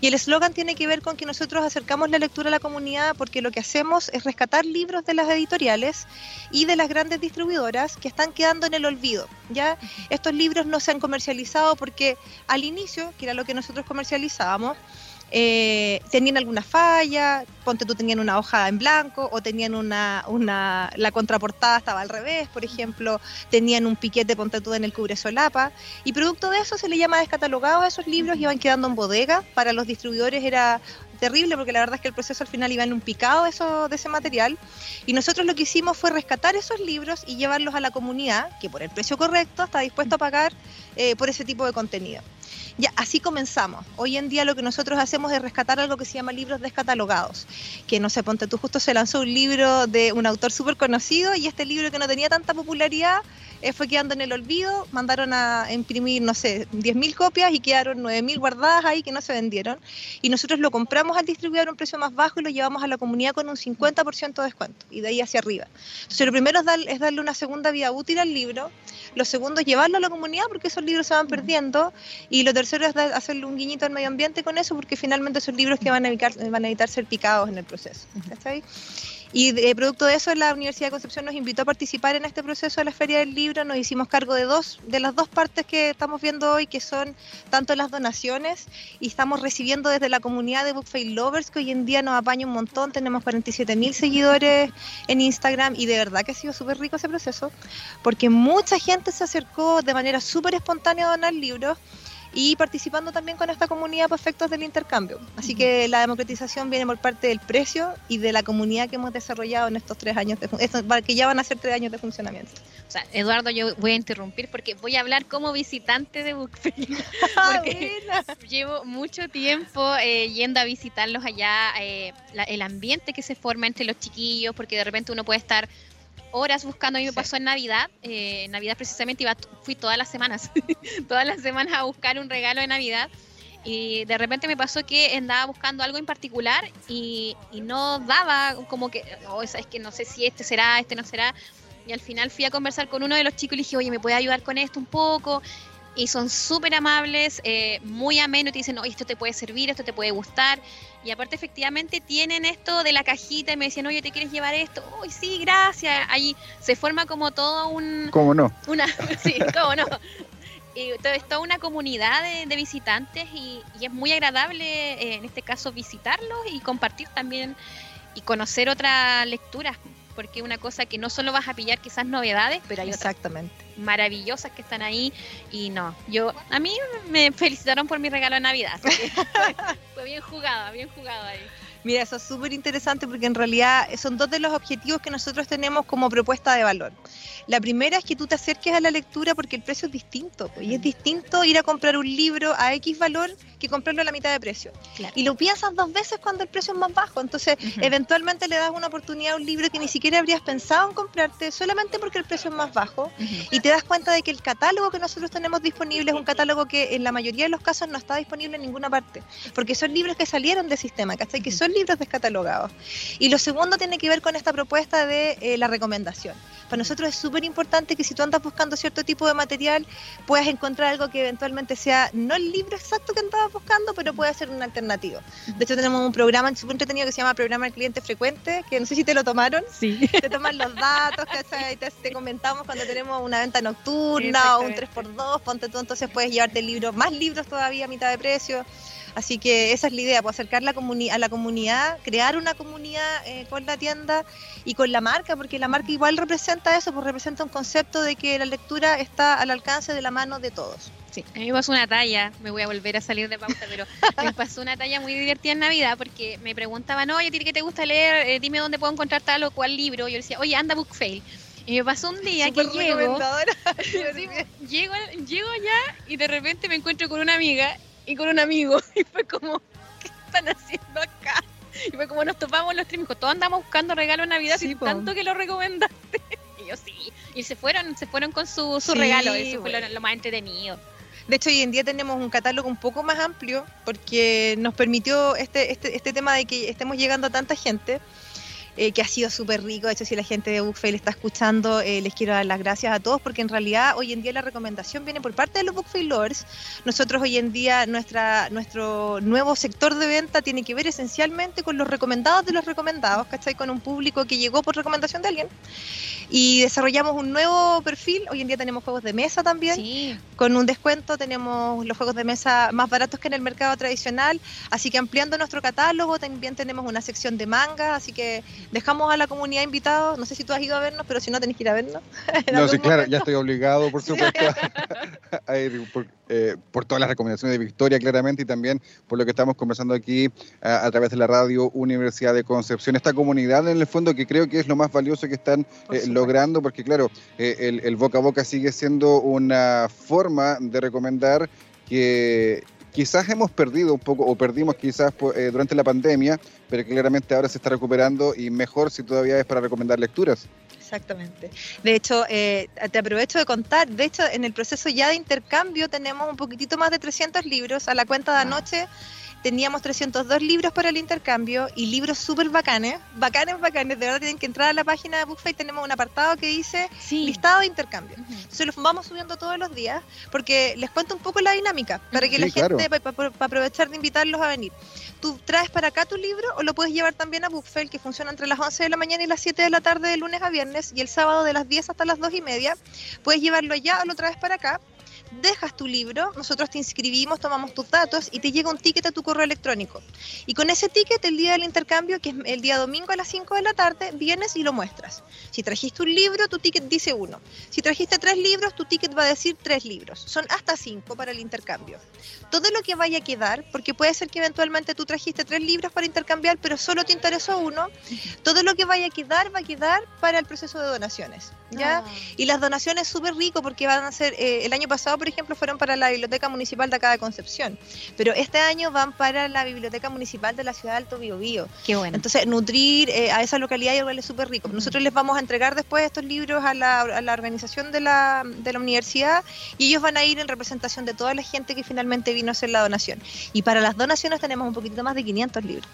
Y el eslogan tiene que ver con que nosotros acercamos la lectura a la comunidad porque lo que hacemos es rescatar libros de las editoriales y de las grandes distribuidoras que están quedando en el olvido. ¿Ya? Estos libros no se han comercializado porque al inicio, que era lo que nosotros comercializábamos, eh, tenían alguna falla, ponte tú tenían una hoja en blanco o tenían una, una, la contraportada estaba al revés, por ejemplo, tenían un piquete, ponte tú en el cubre solapa, y producto de eso se le llama descatalogado a esos libros, iban quedando en bodega, para los distribuidores era terrible porque la verdad es que el proceso al final iba en un picado eso, de ese material y nosotros lo que hicimos fue rescatar esos libros y llevarlos a la comunidad que por el precio correcto está dispuesto a pagar eh, por ese tipo de contenido. Ya, así comenzamos. Hoy en día lo que nosotros hacemos es rescatar algo que se llama libros descatalogados. Que no sé, ponte tú, justo se lanzó un libro de un autor súper conocido y este libro que no tenía tanta popularidad eh, fue quedando en el olvido. Mandaron a imprimir, no sé, 10.000 copias y quedaron 9.000 guardadas ahí que no se vendieron. Y nosotros lo compramos al distribuidor a un precio más bajo y lo llevamos a la comunidad con un 50% de descuento y de ahí hacia arriba. Entonces, lo primero es, dar- es darle una segunda vida útil al libro. Lo segundo es llevarlo a la comunidad porque esos libros se van perdiendo. Y lo tercero es hacerle un guiñito al medio ambiente con eso porque finalmente son libros que van a evitar, van a evitar ser picados en el proceso. ¿cachai? Y de, producto de eso, la Universidad de Concepción nos invitó a participar en este proceso de la Feria del Libro. Nos hicimos cargo de dos, de las dos partes que estamos viendo hoy, que son tanto las donaciones y estamos recibiendo desde la comunidad de Bookfail Lovers, que hoy en día nos apaña un montón. Tenemos 47 mil seguidores en Instagram y de verdad que ha sido súper rico ese proceso, porque mucha gente se acercó de manera súper espontánea a donar libros y participando también con esta comunidad por efectos del intercambio. Así que la democratización viene por parte del precio y de la comunidad que hemos desarrollado en estos tres años, de, estos- que ya van a ser tres años de funcionamiento. O sea, Eduardo, yo voy a interrumpir porque voy a hablar como visitante de Book Fail. <laughs> Ah, <laughs> Porque-. Llevo mucho tiempo eh, yendo a visitarlos allá, eh, la- el ambiente que se forma entre los chiquillos, porque de repente uno puede estar horas buscando. A mí me pasó en Navidad, eh, en Navidad precisamente iba, fui todas las semanas, <laughs> todas las semanas a buscar un regalo de Navidad. Y de repente me pasó que andaba buscando algo en particular y, y no daba, como que, oh, es que no sé si este será, este no será. Y al final fui a conversar con uno de los chicos y le dije, oye, ¿me puede ayudar con esto un poco? Y son súper amables, eh, muy amenos, te dicen, oye, esto te puede servir, esto te puede gustar. Y aparte, efectivamente, tienen esto de la cajita y me decían, oye, ¿te quieres llevar esto? Uy, sí, gracias. Ahí se forma como todo un, ¿Cómo no? una, <laughs> sí, cómo no. Y es toda una comunidad de, de visitantes y, y es muy agradable, eh, en este caso, visitarlos y compartir también y conocer otras lecturas, porque una cosa que no solo vas a pillar quizás novedades, pero hay otras Exactamente. maravillosas que están ahí y no, yo a mí me felicitaron por mi regalo de Navidad, así que fue, <laughs> fue bien jugada, bien jugado ahí. Mira, eso es súper interesante porque en realidad son dos de los objetivos que nosotros tenemos como propuesta de valor. La primera es que tú te acerques a la lectura porque el precio es distinto. pues, Y es distinto ir a comprar un libro a X valor que comprarlo a la mitad de precio. Claro. Y lo piensas dos veces cuando el precio es más bajo. Entonces, eventualmente le das una oportunidad a un libro que ni siquiera habrías pensado en comprarte solamente porque el precio es más bajo. Y te das cuenta de que el catálogo que nosotros tenemos disponible es un catálogo que en la mayoría de los casos no está disponible en ninguna parte, porque son libros que salieron del sistema, ¿cachai? Que son libros descatalogados. Y lo segundo tiene que ver con esta propuesta de eh, la recomendación. Para nosotros es súper importante que si tú andas buscando cierto tipo de material, puedas encontrar algo que eventualmente sea no el libro exacto que andabas buscando, pero puede ser una alternativa. De hecho, tenemos un programa súper entretenido que se llama Programa del Cliente Frecuente, que no sé si te lo tomaron Sí. <laughs> te toman los datos, ¿cachai? Te, te comentamos cuando tenemos una venta nocturna o un Exactamente. 3x2, ponte tú, entonces puedes llevarte el libro, más libros todavía a mitad de precio. Así que esa es la idea, pues acercar la comuni- a la comunidad, crear una comunidad eh, con la tienda y con la marca, porque la marca igual representa eso, pues representa un concepto de que la lectura está al alcance de la mano de todos. Sí. A mí me pasó una talla, me voy a volver a salir de pauta, pero <laughs> me pasó una talla muy divertida en Navidad porque me preguntaban, oye, ¿a ti qué te gusta leer? Eh, dime dónde puedo encontrar tal o cual libro. Yo le decía, oye, anda Bookfail. Y me pasó un día que llego, <laughs> llego, llego allá y de repente me encuentro con una amiga y con un amigo. <laughs> Y fue como, ¿qué están haciendo acá? Y fue como nos topamos los tres, me dijo, todos andamos buscando regalo de Navidad, Sí, po. tanto que lo recomendaste. <laughs> Y yo sí. Y se fueron, se fueron con su, su Sí, regalo, eso fue lo, lo más entretenido. De hecho, hoy en día tenemos un catálogo un poco más amplio porque nos permitió este, este, este tema de que estemos llegando a tanta gente. Eh, que ha sido súper rico. De hecho, si la gente de Bookfail está escuchando, eh, les quiero dar las gracias a todos porque en realidad hoy en día la recomendación viene por parte de los Bookfail Lovers. Nosotros hoy en día, nuestra, nuestro nuevo sector de venta tiene que ver esencialmente con los recomendados de los recomendados, ¿cachai? Con un público que llegó por recomendación de alguien. Y desarrollamos un nuevo perfil. Hoy en día tenemos juegos de mesa también Sí. con un descuento tenemos los juegos de mesa más baratos que en el mercado tradicional, así que ampliando nuestro catálogo también tenemos una sección de manga, así que dejamos a la comunidad invitados, no sé si tú has ido a vernos, pero si no tenés que ir a vernos. <laughs> No, sí, claro, momento. ya estoy obligado, por <laughs> supuesto, a ir por, eh, por todas las recomendaciones de Victoria, claramente, y también por lo que estamos conversando aquí a, a través de la radio Universidad de Concepción. Esta comunidad, en el fondo, que creo que es lo más valioso que están Por eh, logrando, porque, claro, eh, el, el boca a boca sigue siendo una forma de recomendar que quizás hemos perdido un poco, o perdimos quizás eh, durante la pandemia, pero claramente ahora se está recuperando y mejor si todavía es para recomendar lecturas. Exactamente. De hecho, eh, te aprovecho de contar, de hecho, en el proceso ya de intercambio tenemos un poquitito más de 300 libros. A la cuenta de anoche teníamos 302 libros para el intercambio y libros súper bacanes, bacanes, bacanes. De verdad tienen que entrar a la página de Bookfay, tenemos un apartado que dice Sí. listado de intercambio. Ujú. Entonces los vamos subiendo todos los días porque les cuento un poco la dinámica para que Sí, la claro. gente, para aprovechar de invitarlos a venir. Tú traes para acá tu libro o lo puedes llevar también a Bookfair, que funciona entre las 11 de la mañana y las 7 de la tarde de lunes a viernes y el sábado de las 10 hasta las 2 y media. Puedes llevarlo allá o lo traes para acá. Dejas tu libro, nosotros te inscribimos, tomamos tus datos y te llega un ticket a tu correo electrónico. Y con ese ticket, el día del intercambio, que es el día domingo a las 5 de la tarde, vienes y lo muestras. Si trajiste un libro, tu ticket dice uno. Si trajiste tres libros, tu ticket va a decir tres libros. Son hasta cinco para el intercambio. Todo lo que vaya a quedar, porque puede ser que eventualmente tú trajiste tres libros para intercambiar, pero solo te interesó uno, todo lo que vaya a quedar va a quedar para el proceso de donaciones. ¿ya? Ah. Y las donaciones súper rico porque van a ser, eh, el año pasado, por ejemplo, fueron para la Biblioteca Municipal de acá de Concepción, pero este año van para la Biblioteca Municipal de la ciudad de Alto Biobío. Qué bueno. Entonces, nutrir eh, a esa localidad igual es súper rico. Nosotros les vamos a entregar después estos libros a la, a la organización de la, de la universidad y ellos van a ir en representación de toda la gente que finalmente vino a hacer la donación. Y para las donaciones tenemos un poquito más de 500 libros.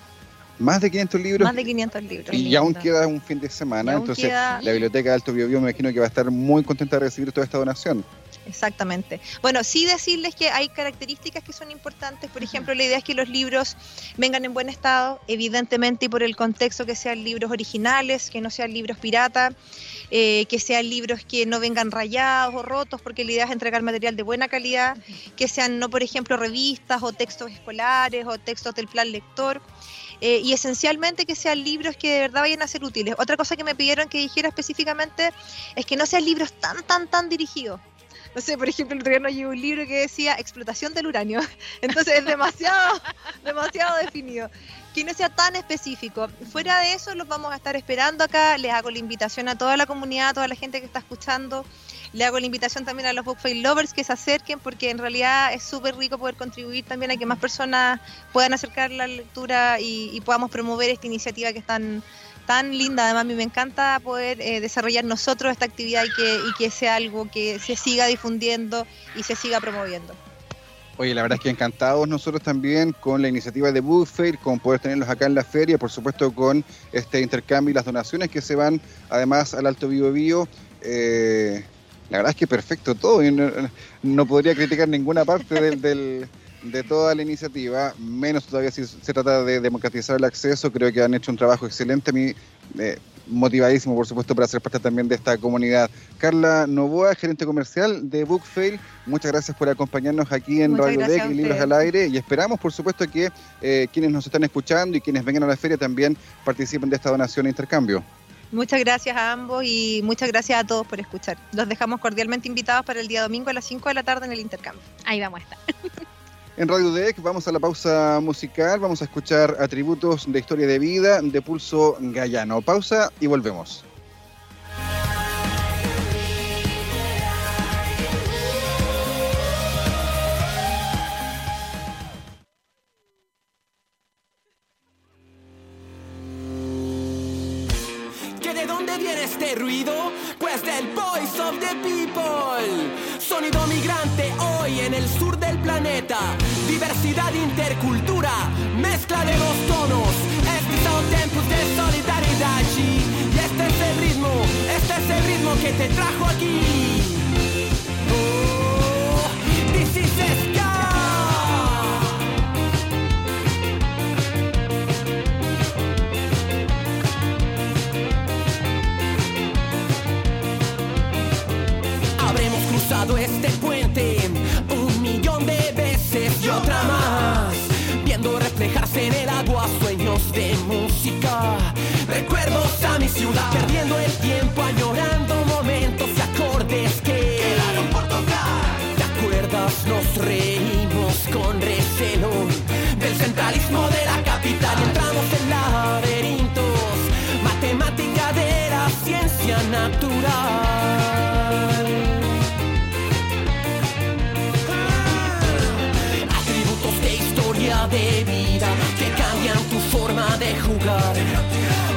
Más de 500 libros. Más de 500 libros. Y aún lindo. queda un fin de semana, Y aún entonces queda- la Biblioteca de Alto Biobío me imagino que va a estar muy contenta de recibir toda esta donación. Exactamente. Bueno, sí decirles que hay características que son importantes. Por ejemplo, la idea es que los libros vengan en buen estado, evidentemente, y por el contexto que sean libros originales, que no sean libros pirata, eh, que sean libros que no vengan rayados o rotos, porque la idea es entregar material de buena calidad, que sean no, por ejemplo, revistas o textos escolares o textos del plan lector. eh, y esencialmente que sean libros que de verdad vayan a ser útiles. Otra cosa que me pidieron que dijera específicamente es que no sean libros tan, tan, tan dirigidos no sé, por ejemplo, el otro día un libro que decía explotación del uranio. <laughs> Entonces es demasiado, <laughs> demasiado definido. Que no sea tan específico. Fuera de eso, los vamos a estar esperando acá. Les hago la invitación a toda la comunidad, a toda la gente que está escuchando. Le hago la invitación también a los Bookfail Lovers que se acerquen, porque en realidad es súper rico poder contribuir también a que más personas puedan acercar la lectura y, podamos promover esta iniciativa que es tan, linda. Además, a mí me encanta poder eh, desarrollar nosotros esta actividad y que, que sea algo que se siga difundiendo y se siga promoviendo. Oye, la verdad es que encantados nosotros también con la iniciativa de Book Fair, con poder tenerlos acá en la feria, por supuesto con este intercambio y las donaciones que se van además al Alto Bio Bio. Eh, la verdad es que perfecto todo, y no, no podría criticar ninguna parte del, del- de toda la iniciativa, menos todavía si se trata de democratizar el acceso, creo que han hecho un trabajo excelente. A mí eh, motivadísimo, por supuesto, para ser parte también de esta comunidad. Carla Novoa, gerente comercial de Bookfail, muchas gracias por acompañarnos aquí en Muchas Radio a y Libros al Aire y esperamos, por supuesto, que eh, quienes nos están escuchando y quienes vengan a la feria también participen de esta donación e intercambio. Muchas gracias a ambos y muchas gracias a todos por escuchar. Los dejamos cordialmente invitados para el día domingo a las 5 de la tarde en el intercambio. Ahí vamos a estar. En Radio Deck vamos a la pausa musical, vamos a escuchar atributos de historia de vida de Pulso Gallano. Pausa y volvemos. Este ruido? Pues del Voice of the People. Sonido migrante hoy en el sur del planeta. Diversidad intercultura, mezcla de dos tonos. Este es el tempus de solidaridad. Y este es el ritmo, este es el ritmo que te trajo aquí. Oh, this is natural. Atributos de historia de vida que cambian tu forma de jugar.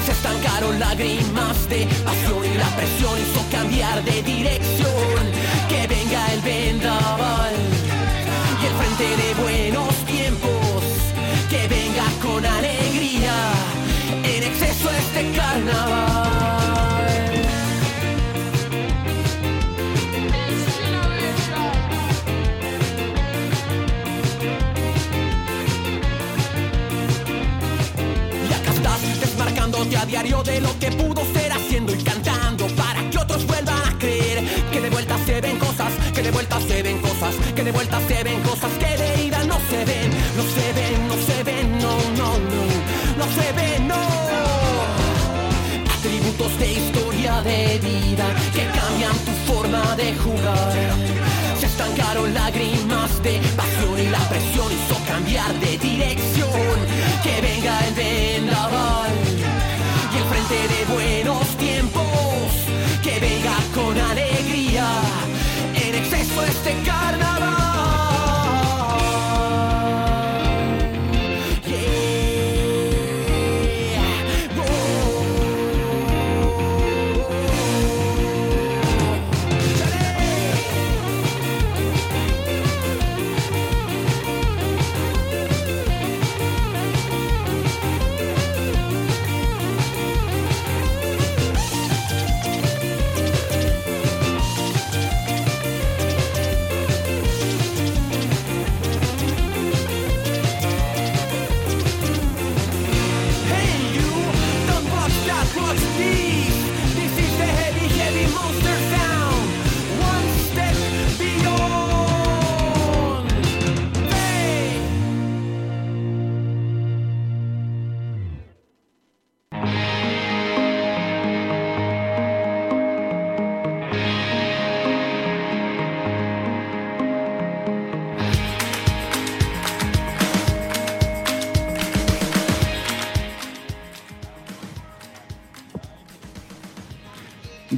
Se estancaron lágrimas de pasión y la presión hizo cambiar de dirección. Que venga el vendaval y el frente de buenos tiempos. Que venga con alegría en exceso este carnaval. Se ven cosas, que de vuelta se ven cosas que de ida no se ven, no se ven, no se ven, no, no, no, no se ven, no. Atributos de historia de vida que cambian tu forma de jugar. Se estancaron lágrimas de pasión y la presión hizo cambiar de dirección. Que venga el vendaval y el frente de buenos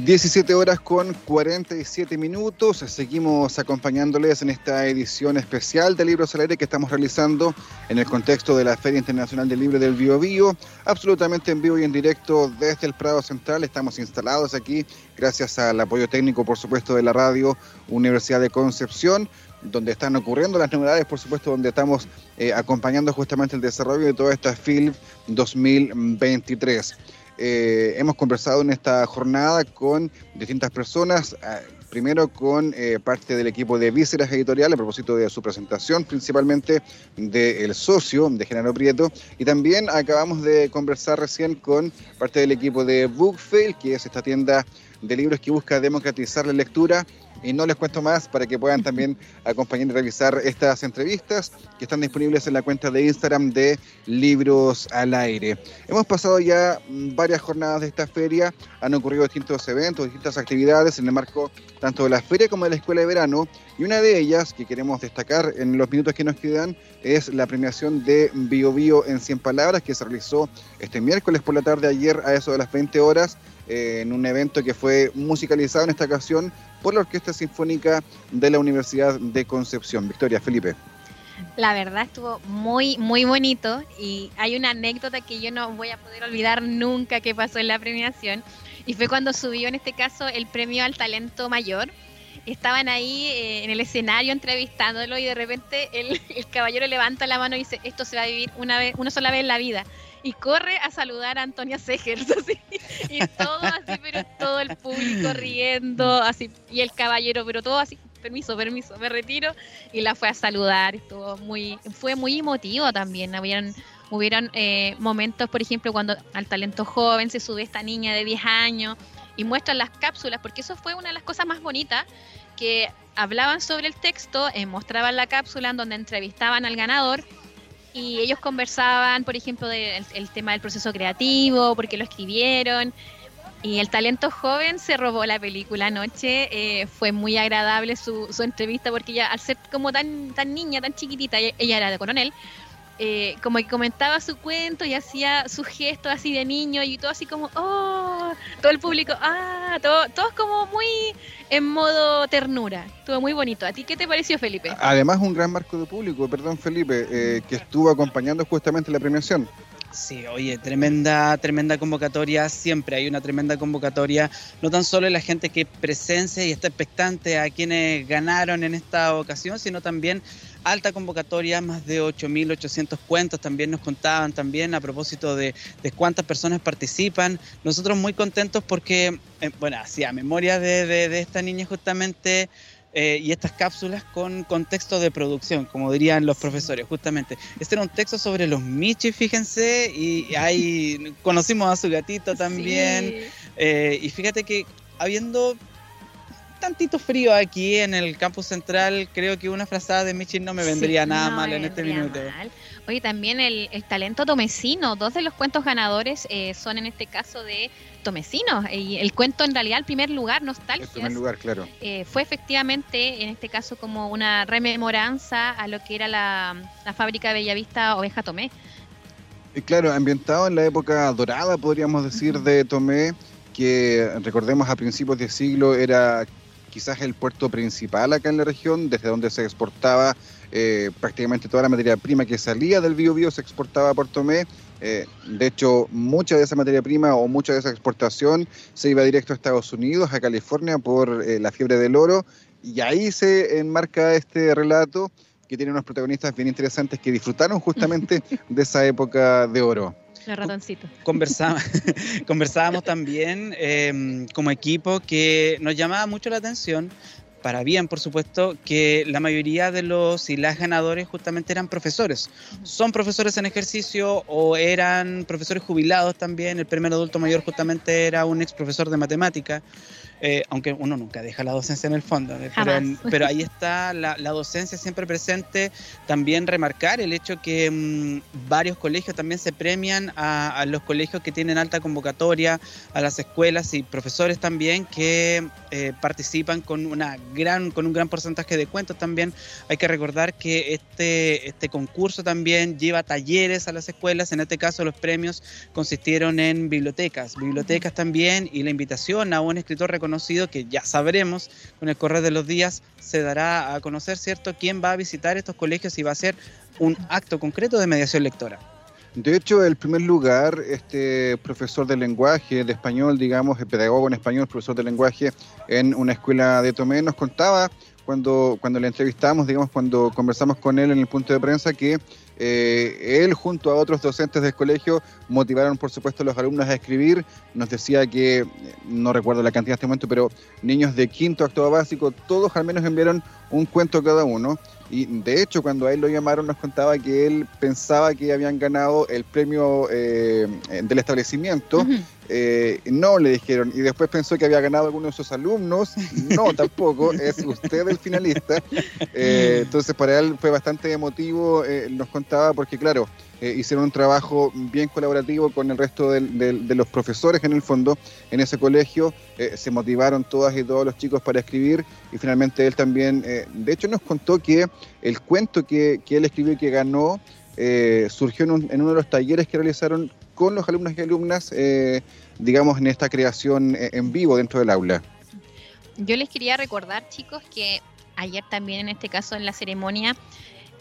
17 horas con 47 minutos. Seguimos acompañándoles en esta edición especial de Libros al Aire que estamos realizando en el contexto de la Feria Internacional del Libro del Bio Bio. Absolutamente en vivo y en directo desde el Prado Central. Estamos instalados aquí gracias al apoyo técnico, por supuesto, de la radio Universidad de Concepción donde están ocurriendo las novedades, por supuesto, donde estamos eh, acompañando justamente el desarrollo de toda esta FILM 2023. Eh, hemos conversado en esta jornada con distintas personas, eh, primero con eh, parte del equipo de Vísceras Editorial a propósito de su presentación, principalmente del socio de Genaro Prieto, y también acabamos de conversar recién con parte del equipo de Bookfail, que es esta tienda de libros que busca democratizar la lectura. Y no les cuento más para que puedan también <laughs> acompañar y revisar estas entrevistas que están disponibles en la cuenta de Instagram de Libros al Aire. Hemos pasado ya mm, varias jornadas de esta feria, han ocurrido distintos eventos, distintas actividades en el marco tanto de la feria como de la escuela de verano. Y una de ellas que queremos destacar en los minutos que nos quedan es la premiación de Bio Bio en 100 palabras que se realizó este miércoles por la tarde ayer a eso de las 20 horas eh, en un evento que fue musicalizado en esta ocasión por la Orquesta Sinfónica de la Universidad de Concepción. Victoria, Felipe. La verdad estuvo muy, muy bonito y hay una anécdota que yo no voy a poder olvidar nunca que pasó en la premiación y fue cuando subió en este caso el premio al talento mayor. Estaban ahí eh, en el escenario entrevistándolo y de repente el, el caballero levanta la mano y dice, esto se va a vivir una vez, una sola vez en la vida y corre a saludar a Antonia Segers, <laughs> así, y todo así, pero todo el público riendo, así, y el caballero, pero todo así, permiso, permiso, me retiro, y la fue a saludar, estuvo muy, fue muy emotivo también, habían, hubieron eh, momentos, por ejemplo, cuando al talento joven se sube esta niña de 10 años y muestran las cápsulas, porque eso fue una de las cosas más bonitas, que hablaban sobre el texto, eh, mostraban la cápsula en donde entrevistaban al ganador, y ellos conversaban, por ejemplo, del el tema del proceso creativo, por qué lo escribieron. Y el talento joven se robó la película anoche. eh, fue muy agradable su, su entrevista porque ella, al ser como tan, tan niña, tan chiquitita, ella, ella era de coronel, eh, como que comentaba su cuento y hacía sus gestos así de niño y todo así como, oh, todo el público, ah, todo, todos como muy en modo ternura. Estuvo muy bonito. ¿A ti qué te pareció, Felipe? Además, un gran marco de público, perdón Felipe, eh, que estuvo acompañando justamente la premiación. Sí, oye, tremenda, tremenda convocatoria, siempre hay una tremenda convocatoria, no tan solo de la gente que presencia y está expectante a quienes ganaron en esta ocasión, sino también alta convocatoria, más de 8.800 cuentos, también nos contaban también a propósito de, de cuántas personas participan. Nosotros muy contentos porque, eh, bueno, hacía memoria de, de, de esta niña justamente eh, y estas cápsulas con contexto de producción, como dirían los profesores, justamente. Este era un texto sobre los Michi, fíjense, y ahí <laughs> conocimos a su gatito también. Sí. Eh, y fíjate que habiendo tantito frío aquí en el campus central, creo que una frazada de Michi no me vendría Sí, nada no mal en este minuto. mal. Oye, también el, el talento tomecino. Dos de los cuentos ganadores eh, son en este caso de tomecinos. Y el cuento, en realidad, el primer lugar, Nostalgia, primer lugar, claro. eh, fue efectivamente, en este caso, como una rememoranza a lo que era la, la fábrica de Bellavista Oveja Tomé. Y claro, ambientado en la época dorada, podríamos decir, de Tomé, que recordemos a principios de siglo era quizás el puerto principal acá en la región, desde donde se exportaba eh, prácticamente toda la materia prima que salía del Biobío se exportaba a Puerto Tomé. Eh, de hecho, mucha de esa materia prima o mucha de esa exportación se iba directo a Estados Unidos, a California, por eh, la fiebre del oro. Y ahí se enmarca este relato que tiene unos protagonistas bien interesantes que disfrutaron justamente <laughs> de esa época de oro. El ratoncito. <laughs> <laughs> Conversábamos también eh, como equipo que nos llamaba mucho la atención, para bien por supuesto, que la mayoría de los y las ganadores justamente eran profesores. Son profesores en ejercicio o eran profesores jubilados también. El primer adulto mayor justamente era un ex profesor de matemática. Eh, aunque uno nunca deja la docencia en el fondo, eh, pero, pero ahí está la, la docencia siempre presente. También remarcar el hecho que mm, varios colegios también se premian a, a los colegios que tienen alta convocatoria, a las escuelas y profesores también que eh, participan con una gran, con un gran porcentaje de cuentos también. Hay que recordar que este, este concurso también lleva talleres a las escuelas. En este caso, los premios consistieron en bibliotecas, bibliotecas también, y la invitación a un escritor reconocido que ya sabremos con el correr de los días se dará a conocer, ¿cierto?, quién va a visitar estos colegios y va a ser un acto concreto de mediación lectora. De hecho, el primer lugar, este profesor de lenguaje, de español, digamos, el pedagogo en español, profesor de lenguaje en una escuela de Tomé, nos contaba cuando, cuando le entrevistamos, digamos, cuando conversamos con él en el punto de prensa, que Eh, él junto a otros docentes del colegio motivaron por supuesto a los alumnos a escribir. Nos decía que, eh, no recuerdo la cantidad en este momento, pero niños de quinto a octavo básico, todos al menos enviaron un cuento cada uno. Y de hecho, cuando a él lo llamaron, nos contaba que él pensaba que habían ganado el premio eh, del establecimiento. Eh, no, le dijeron. Y después pensó que había ganado alguno de sus alumnos. No, <laughs> tampoco. es usted el finalista. <laughs> Eh, entonces, para él fue bastante emotivo. nos contaba porque, claro, eh, hicieron un trabajo bien colaborativo con el resto de los profesores en el fondo en ese colegio. Eh, se motivaron todas y todos los chicos para escribir y finalmente él también, eh, de hecho nos contó que el cuento que, que él escribió y que ganó eh, surgió en, un- en uno de los talleres que realizaron con los alumnos y alumnas, eh, digamos, en esta creación eh, en vivo dentro del aula. Yo les quería recordar, chicos, que ayer también, en este caso, en la ceremonia,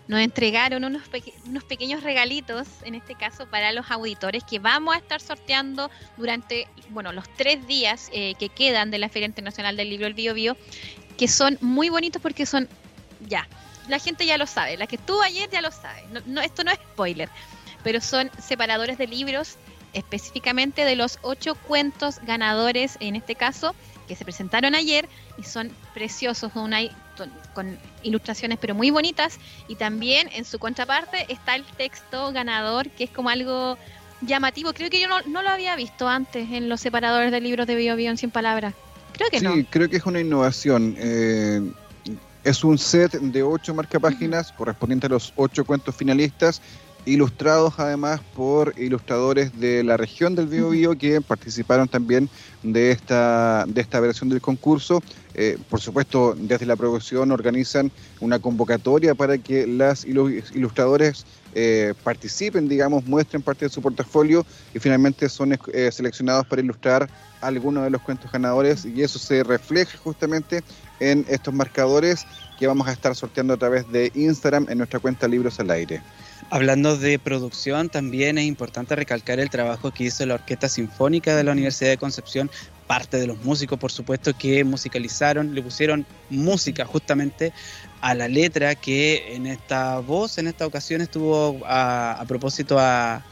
nos entregaron unos, unos pequeños regalitos, en este caso, para los auditores, que vamos a estar sorteando durante, bueno, los tres días eh, que quedan de la Feria Internacional del Libro El Bio Bio, que son muy bonitos porque son, ya, la gente ya lo sabe, la que estuvo ayer ya lo sabe, no, no, esto no es spoiler, pero son separadores de libros específicamente de los ocho cuentos ganadores, en este caso, que se presentaron ayer y son preciosos, una- con, ilustraciones pero muy bonitas y también en su contraparte está el texto ganador que es como algo llamativo, creo que yo no, no lo había visto antes en los separadores de libros de Bio Bio en 100 palabras, creo que Sí, no. creo que es una innovación. eh, es un set de ocho marcapáginas correspondiente a los ocho cuentos finalistas, ilustrados además por ilustradores de la región del Biobío que participaron también de esta, de esta versión del concurso. Eh, por supuesto, desde la producción organizan una convocatoria para que las ilu- ilustradores eh, participen, digamos, muestren parte de su portafolio y finalmente son eh, seleccionados para ilustrar algunos de los cuentos ganadores y eso se refleja justamente en estos marcadores que vamos a estar sorteando a través de Instagram en nuestra cuenta Libros al Aire. Hablando de producción, también es importante recalcar el trabajo que hizo la Orquesta Sinfónica de la Universidad de Concepción, parte de los músicos, por supuesto, que musicalizaron, le pusieron música justamente a la letra que en esta voz, en esta ocasión estuvo a, a propósito a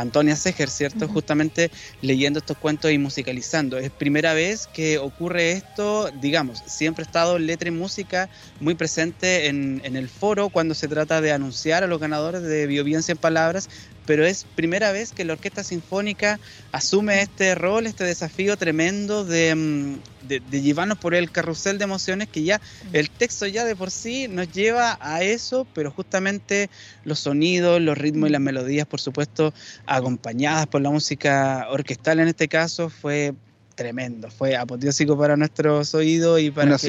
Antonia Seger, ¿cierto? Justamente leyendo estos cuentos y musicalizando. Es primera vez que ocurre esto, digamos, siempre ha estado letra y música muy presente en, en el foro cuando se trata de anunciar a los ganadores de Biobiencia en Palabras, pero es primera vez que la Orquesta Sinfónica asume este rol, este desafío tremendo de, mm, de- de llevarnos por el carrusel de emociones que ya el texto ya de por sí nos lleva a eso, pero justamente los sonidos, los ritmos y las melodías, por supuesto, acompañadas por la música orquestal en este caso, fue tremendo, fue apoteósico para nuestros oídos y para Un que-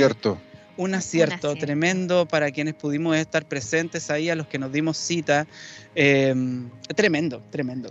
acierto. un acierto, tremendo para quienes pudimos estar presentes ahí, a los que nos dimos cita. Eh, tremendo, tremendo.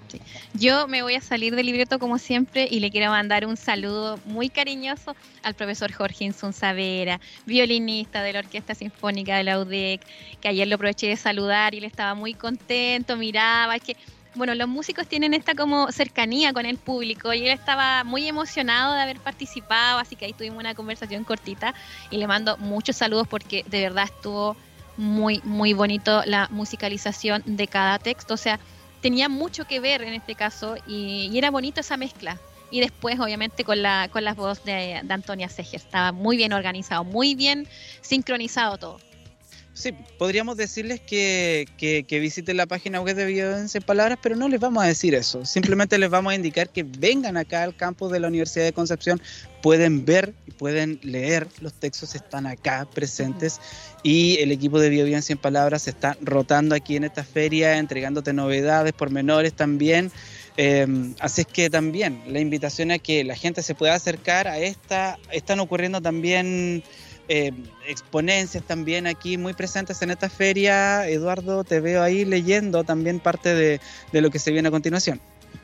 Yo me voy a salir del libreto como siempre y le quiero mandar un saludo muy cariñoso al profesor Jorge Insunzavera, violinista de la Orquesta Sinfónica de la UDEC, que ayer lo aproveché de saludar y él estaba muy contento, miraba, es que bueno, los músicos tienen esta como cercanía con el público y él estaba muy emocionado de haber participado, así que ahí tuvimos una conversación cortita y le mando muchos saludos porque de verdad estuvo muy, muy bonito la musicalización de cada texto, o sea, tenía mucho que ver en este caso y, era bonito esa mezcla. Y después, obviamente, con la, con las voz de, de Antonia Seger. Estaba muy bien organizado, muy bien sincronizado todo. Sí, podríamos decirles que, que, que visiten la página web de Violencia en Palabras, pero no les vamos a decir eso. Simplemente les vamos a indicar que vengan acá al campus de la Universidad de Concepción, pueden ver y pueden leer, los textos están acá presentes y el equipo de Biobiencia en Palabras se está rotando aquí en esta feria, entregándote novedades, pormenores también. Eh, así es que también la invitación a que la gente se pueda acercar a esta, están ocurriendo también eh, exponencias también aquí muy presentes en esta feria. Eduardo, te veo ahí leyendo también parte de, de lo que se viene a continuación.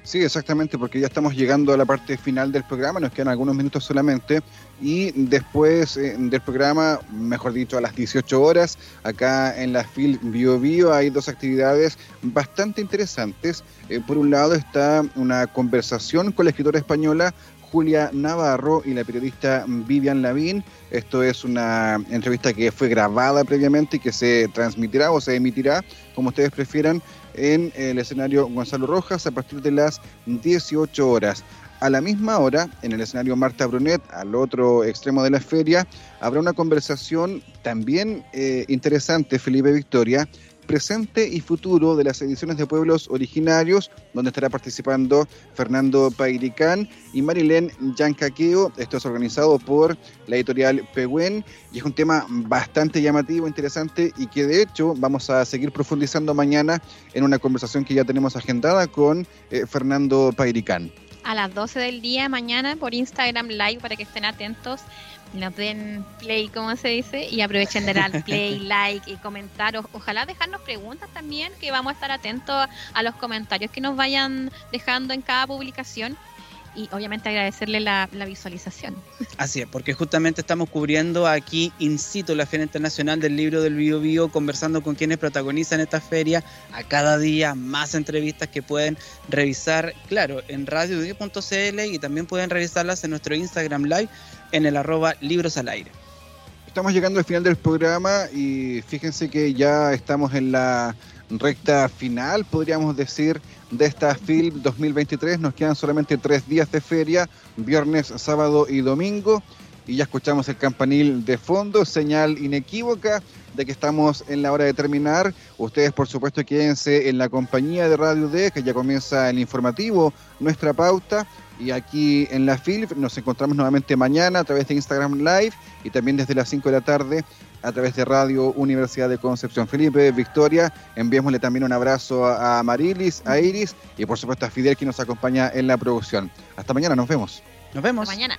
Sí, exactamente, porque ya estamos llegando a la parte final del programa, nos quedan algunos minutos solamente y después eh, del programa, mejor dicho, a las 18 horas, acá en la FIL Bio Bio hay dos actividades bastante interesantes. Eh, por un lado está una conversación con la escritora española Julia Navarro y la periodista Vivian Lavín. Esto es una entrevista que fue grabada previamente y que se transmitirá o se emitirá, como ustedes prefieran, en el escenario Gonzalo Rojas a partir de las 18 horas. A la misma hora, en el escenario Marta Brunet, al otro extremo de la feria, habrá una conversación también eh, interesante, Felipe Victoria, presente y futuro de las ediciones de pueblos originarios, donde estará participando Fernando Pairicán y Marilén Yancaqueo. Esto es organizado por la editorial Pehuen y es un tema bastante llamativo, interesante y que de hecho vamos a seguir profundizando mañana en una conversación que ya tenemos agendada con eh, Fernando Pairicán. A las 12 del día mañana por Instagram Live para que estén atentos nos den play, como se dice, y aprovechen de dar play, <laughs> like y comentar. O- ojalá dejarnos preguntas también, que vamos a estar atentos a los comentarios que nos vayan dejando en cada publicación. Y obviamente agradecerle la, la visualización. <laughs> Así es, porque justamente estamos cubriendo aquí in situ la Feria Internacional del Libro del Bio Bio, conversando con quienes protagonizan esta feria, a cada día más entrevistas que pueden revisar, claro, en radio.cl y también pueden revisarlas en nuestro Instagram Live en el arroba libros al aire. Estamos llegando al final del programa y fíjense que ya estamos en la recta final, podríamos decir, de esta FIL 2023. Nos quedan solamente tres días de feria, viernes, sábado y domingo. Y ya escuchamos el campanil de fondo, señal inequívoca de que estamos en la hora de terminar. Ustedes, por supuesto, quédense en la compañía de Radio D, que ya comienza el informativo, nuestra pauta. Y aquí en la FIL nos encontramos nuevamente mañana a través de Instagram Live y también desde las 5 de la tarde a través de Radio Universidad de Concepción. Felipe, Victoria, enviémosle también un abrazo a a Marilis, a Iris y por supuesto a Fidel que nos acompaña en la producción. Hasta mañana, nos vemos. Nos vemos. Hasta mañana.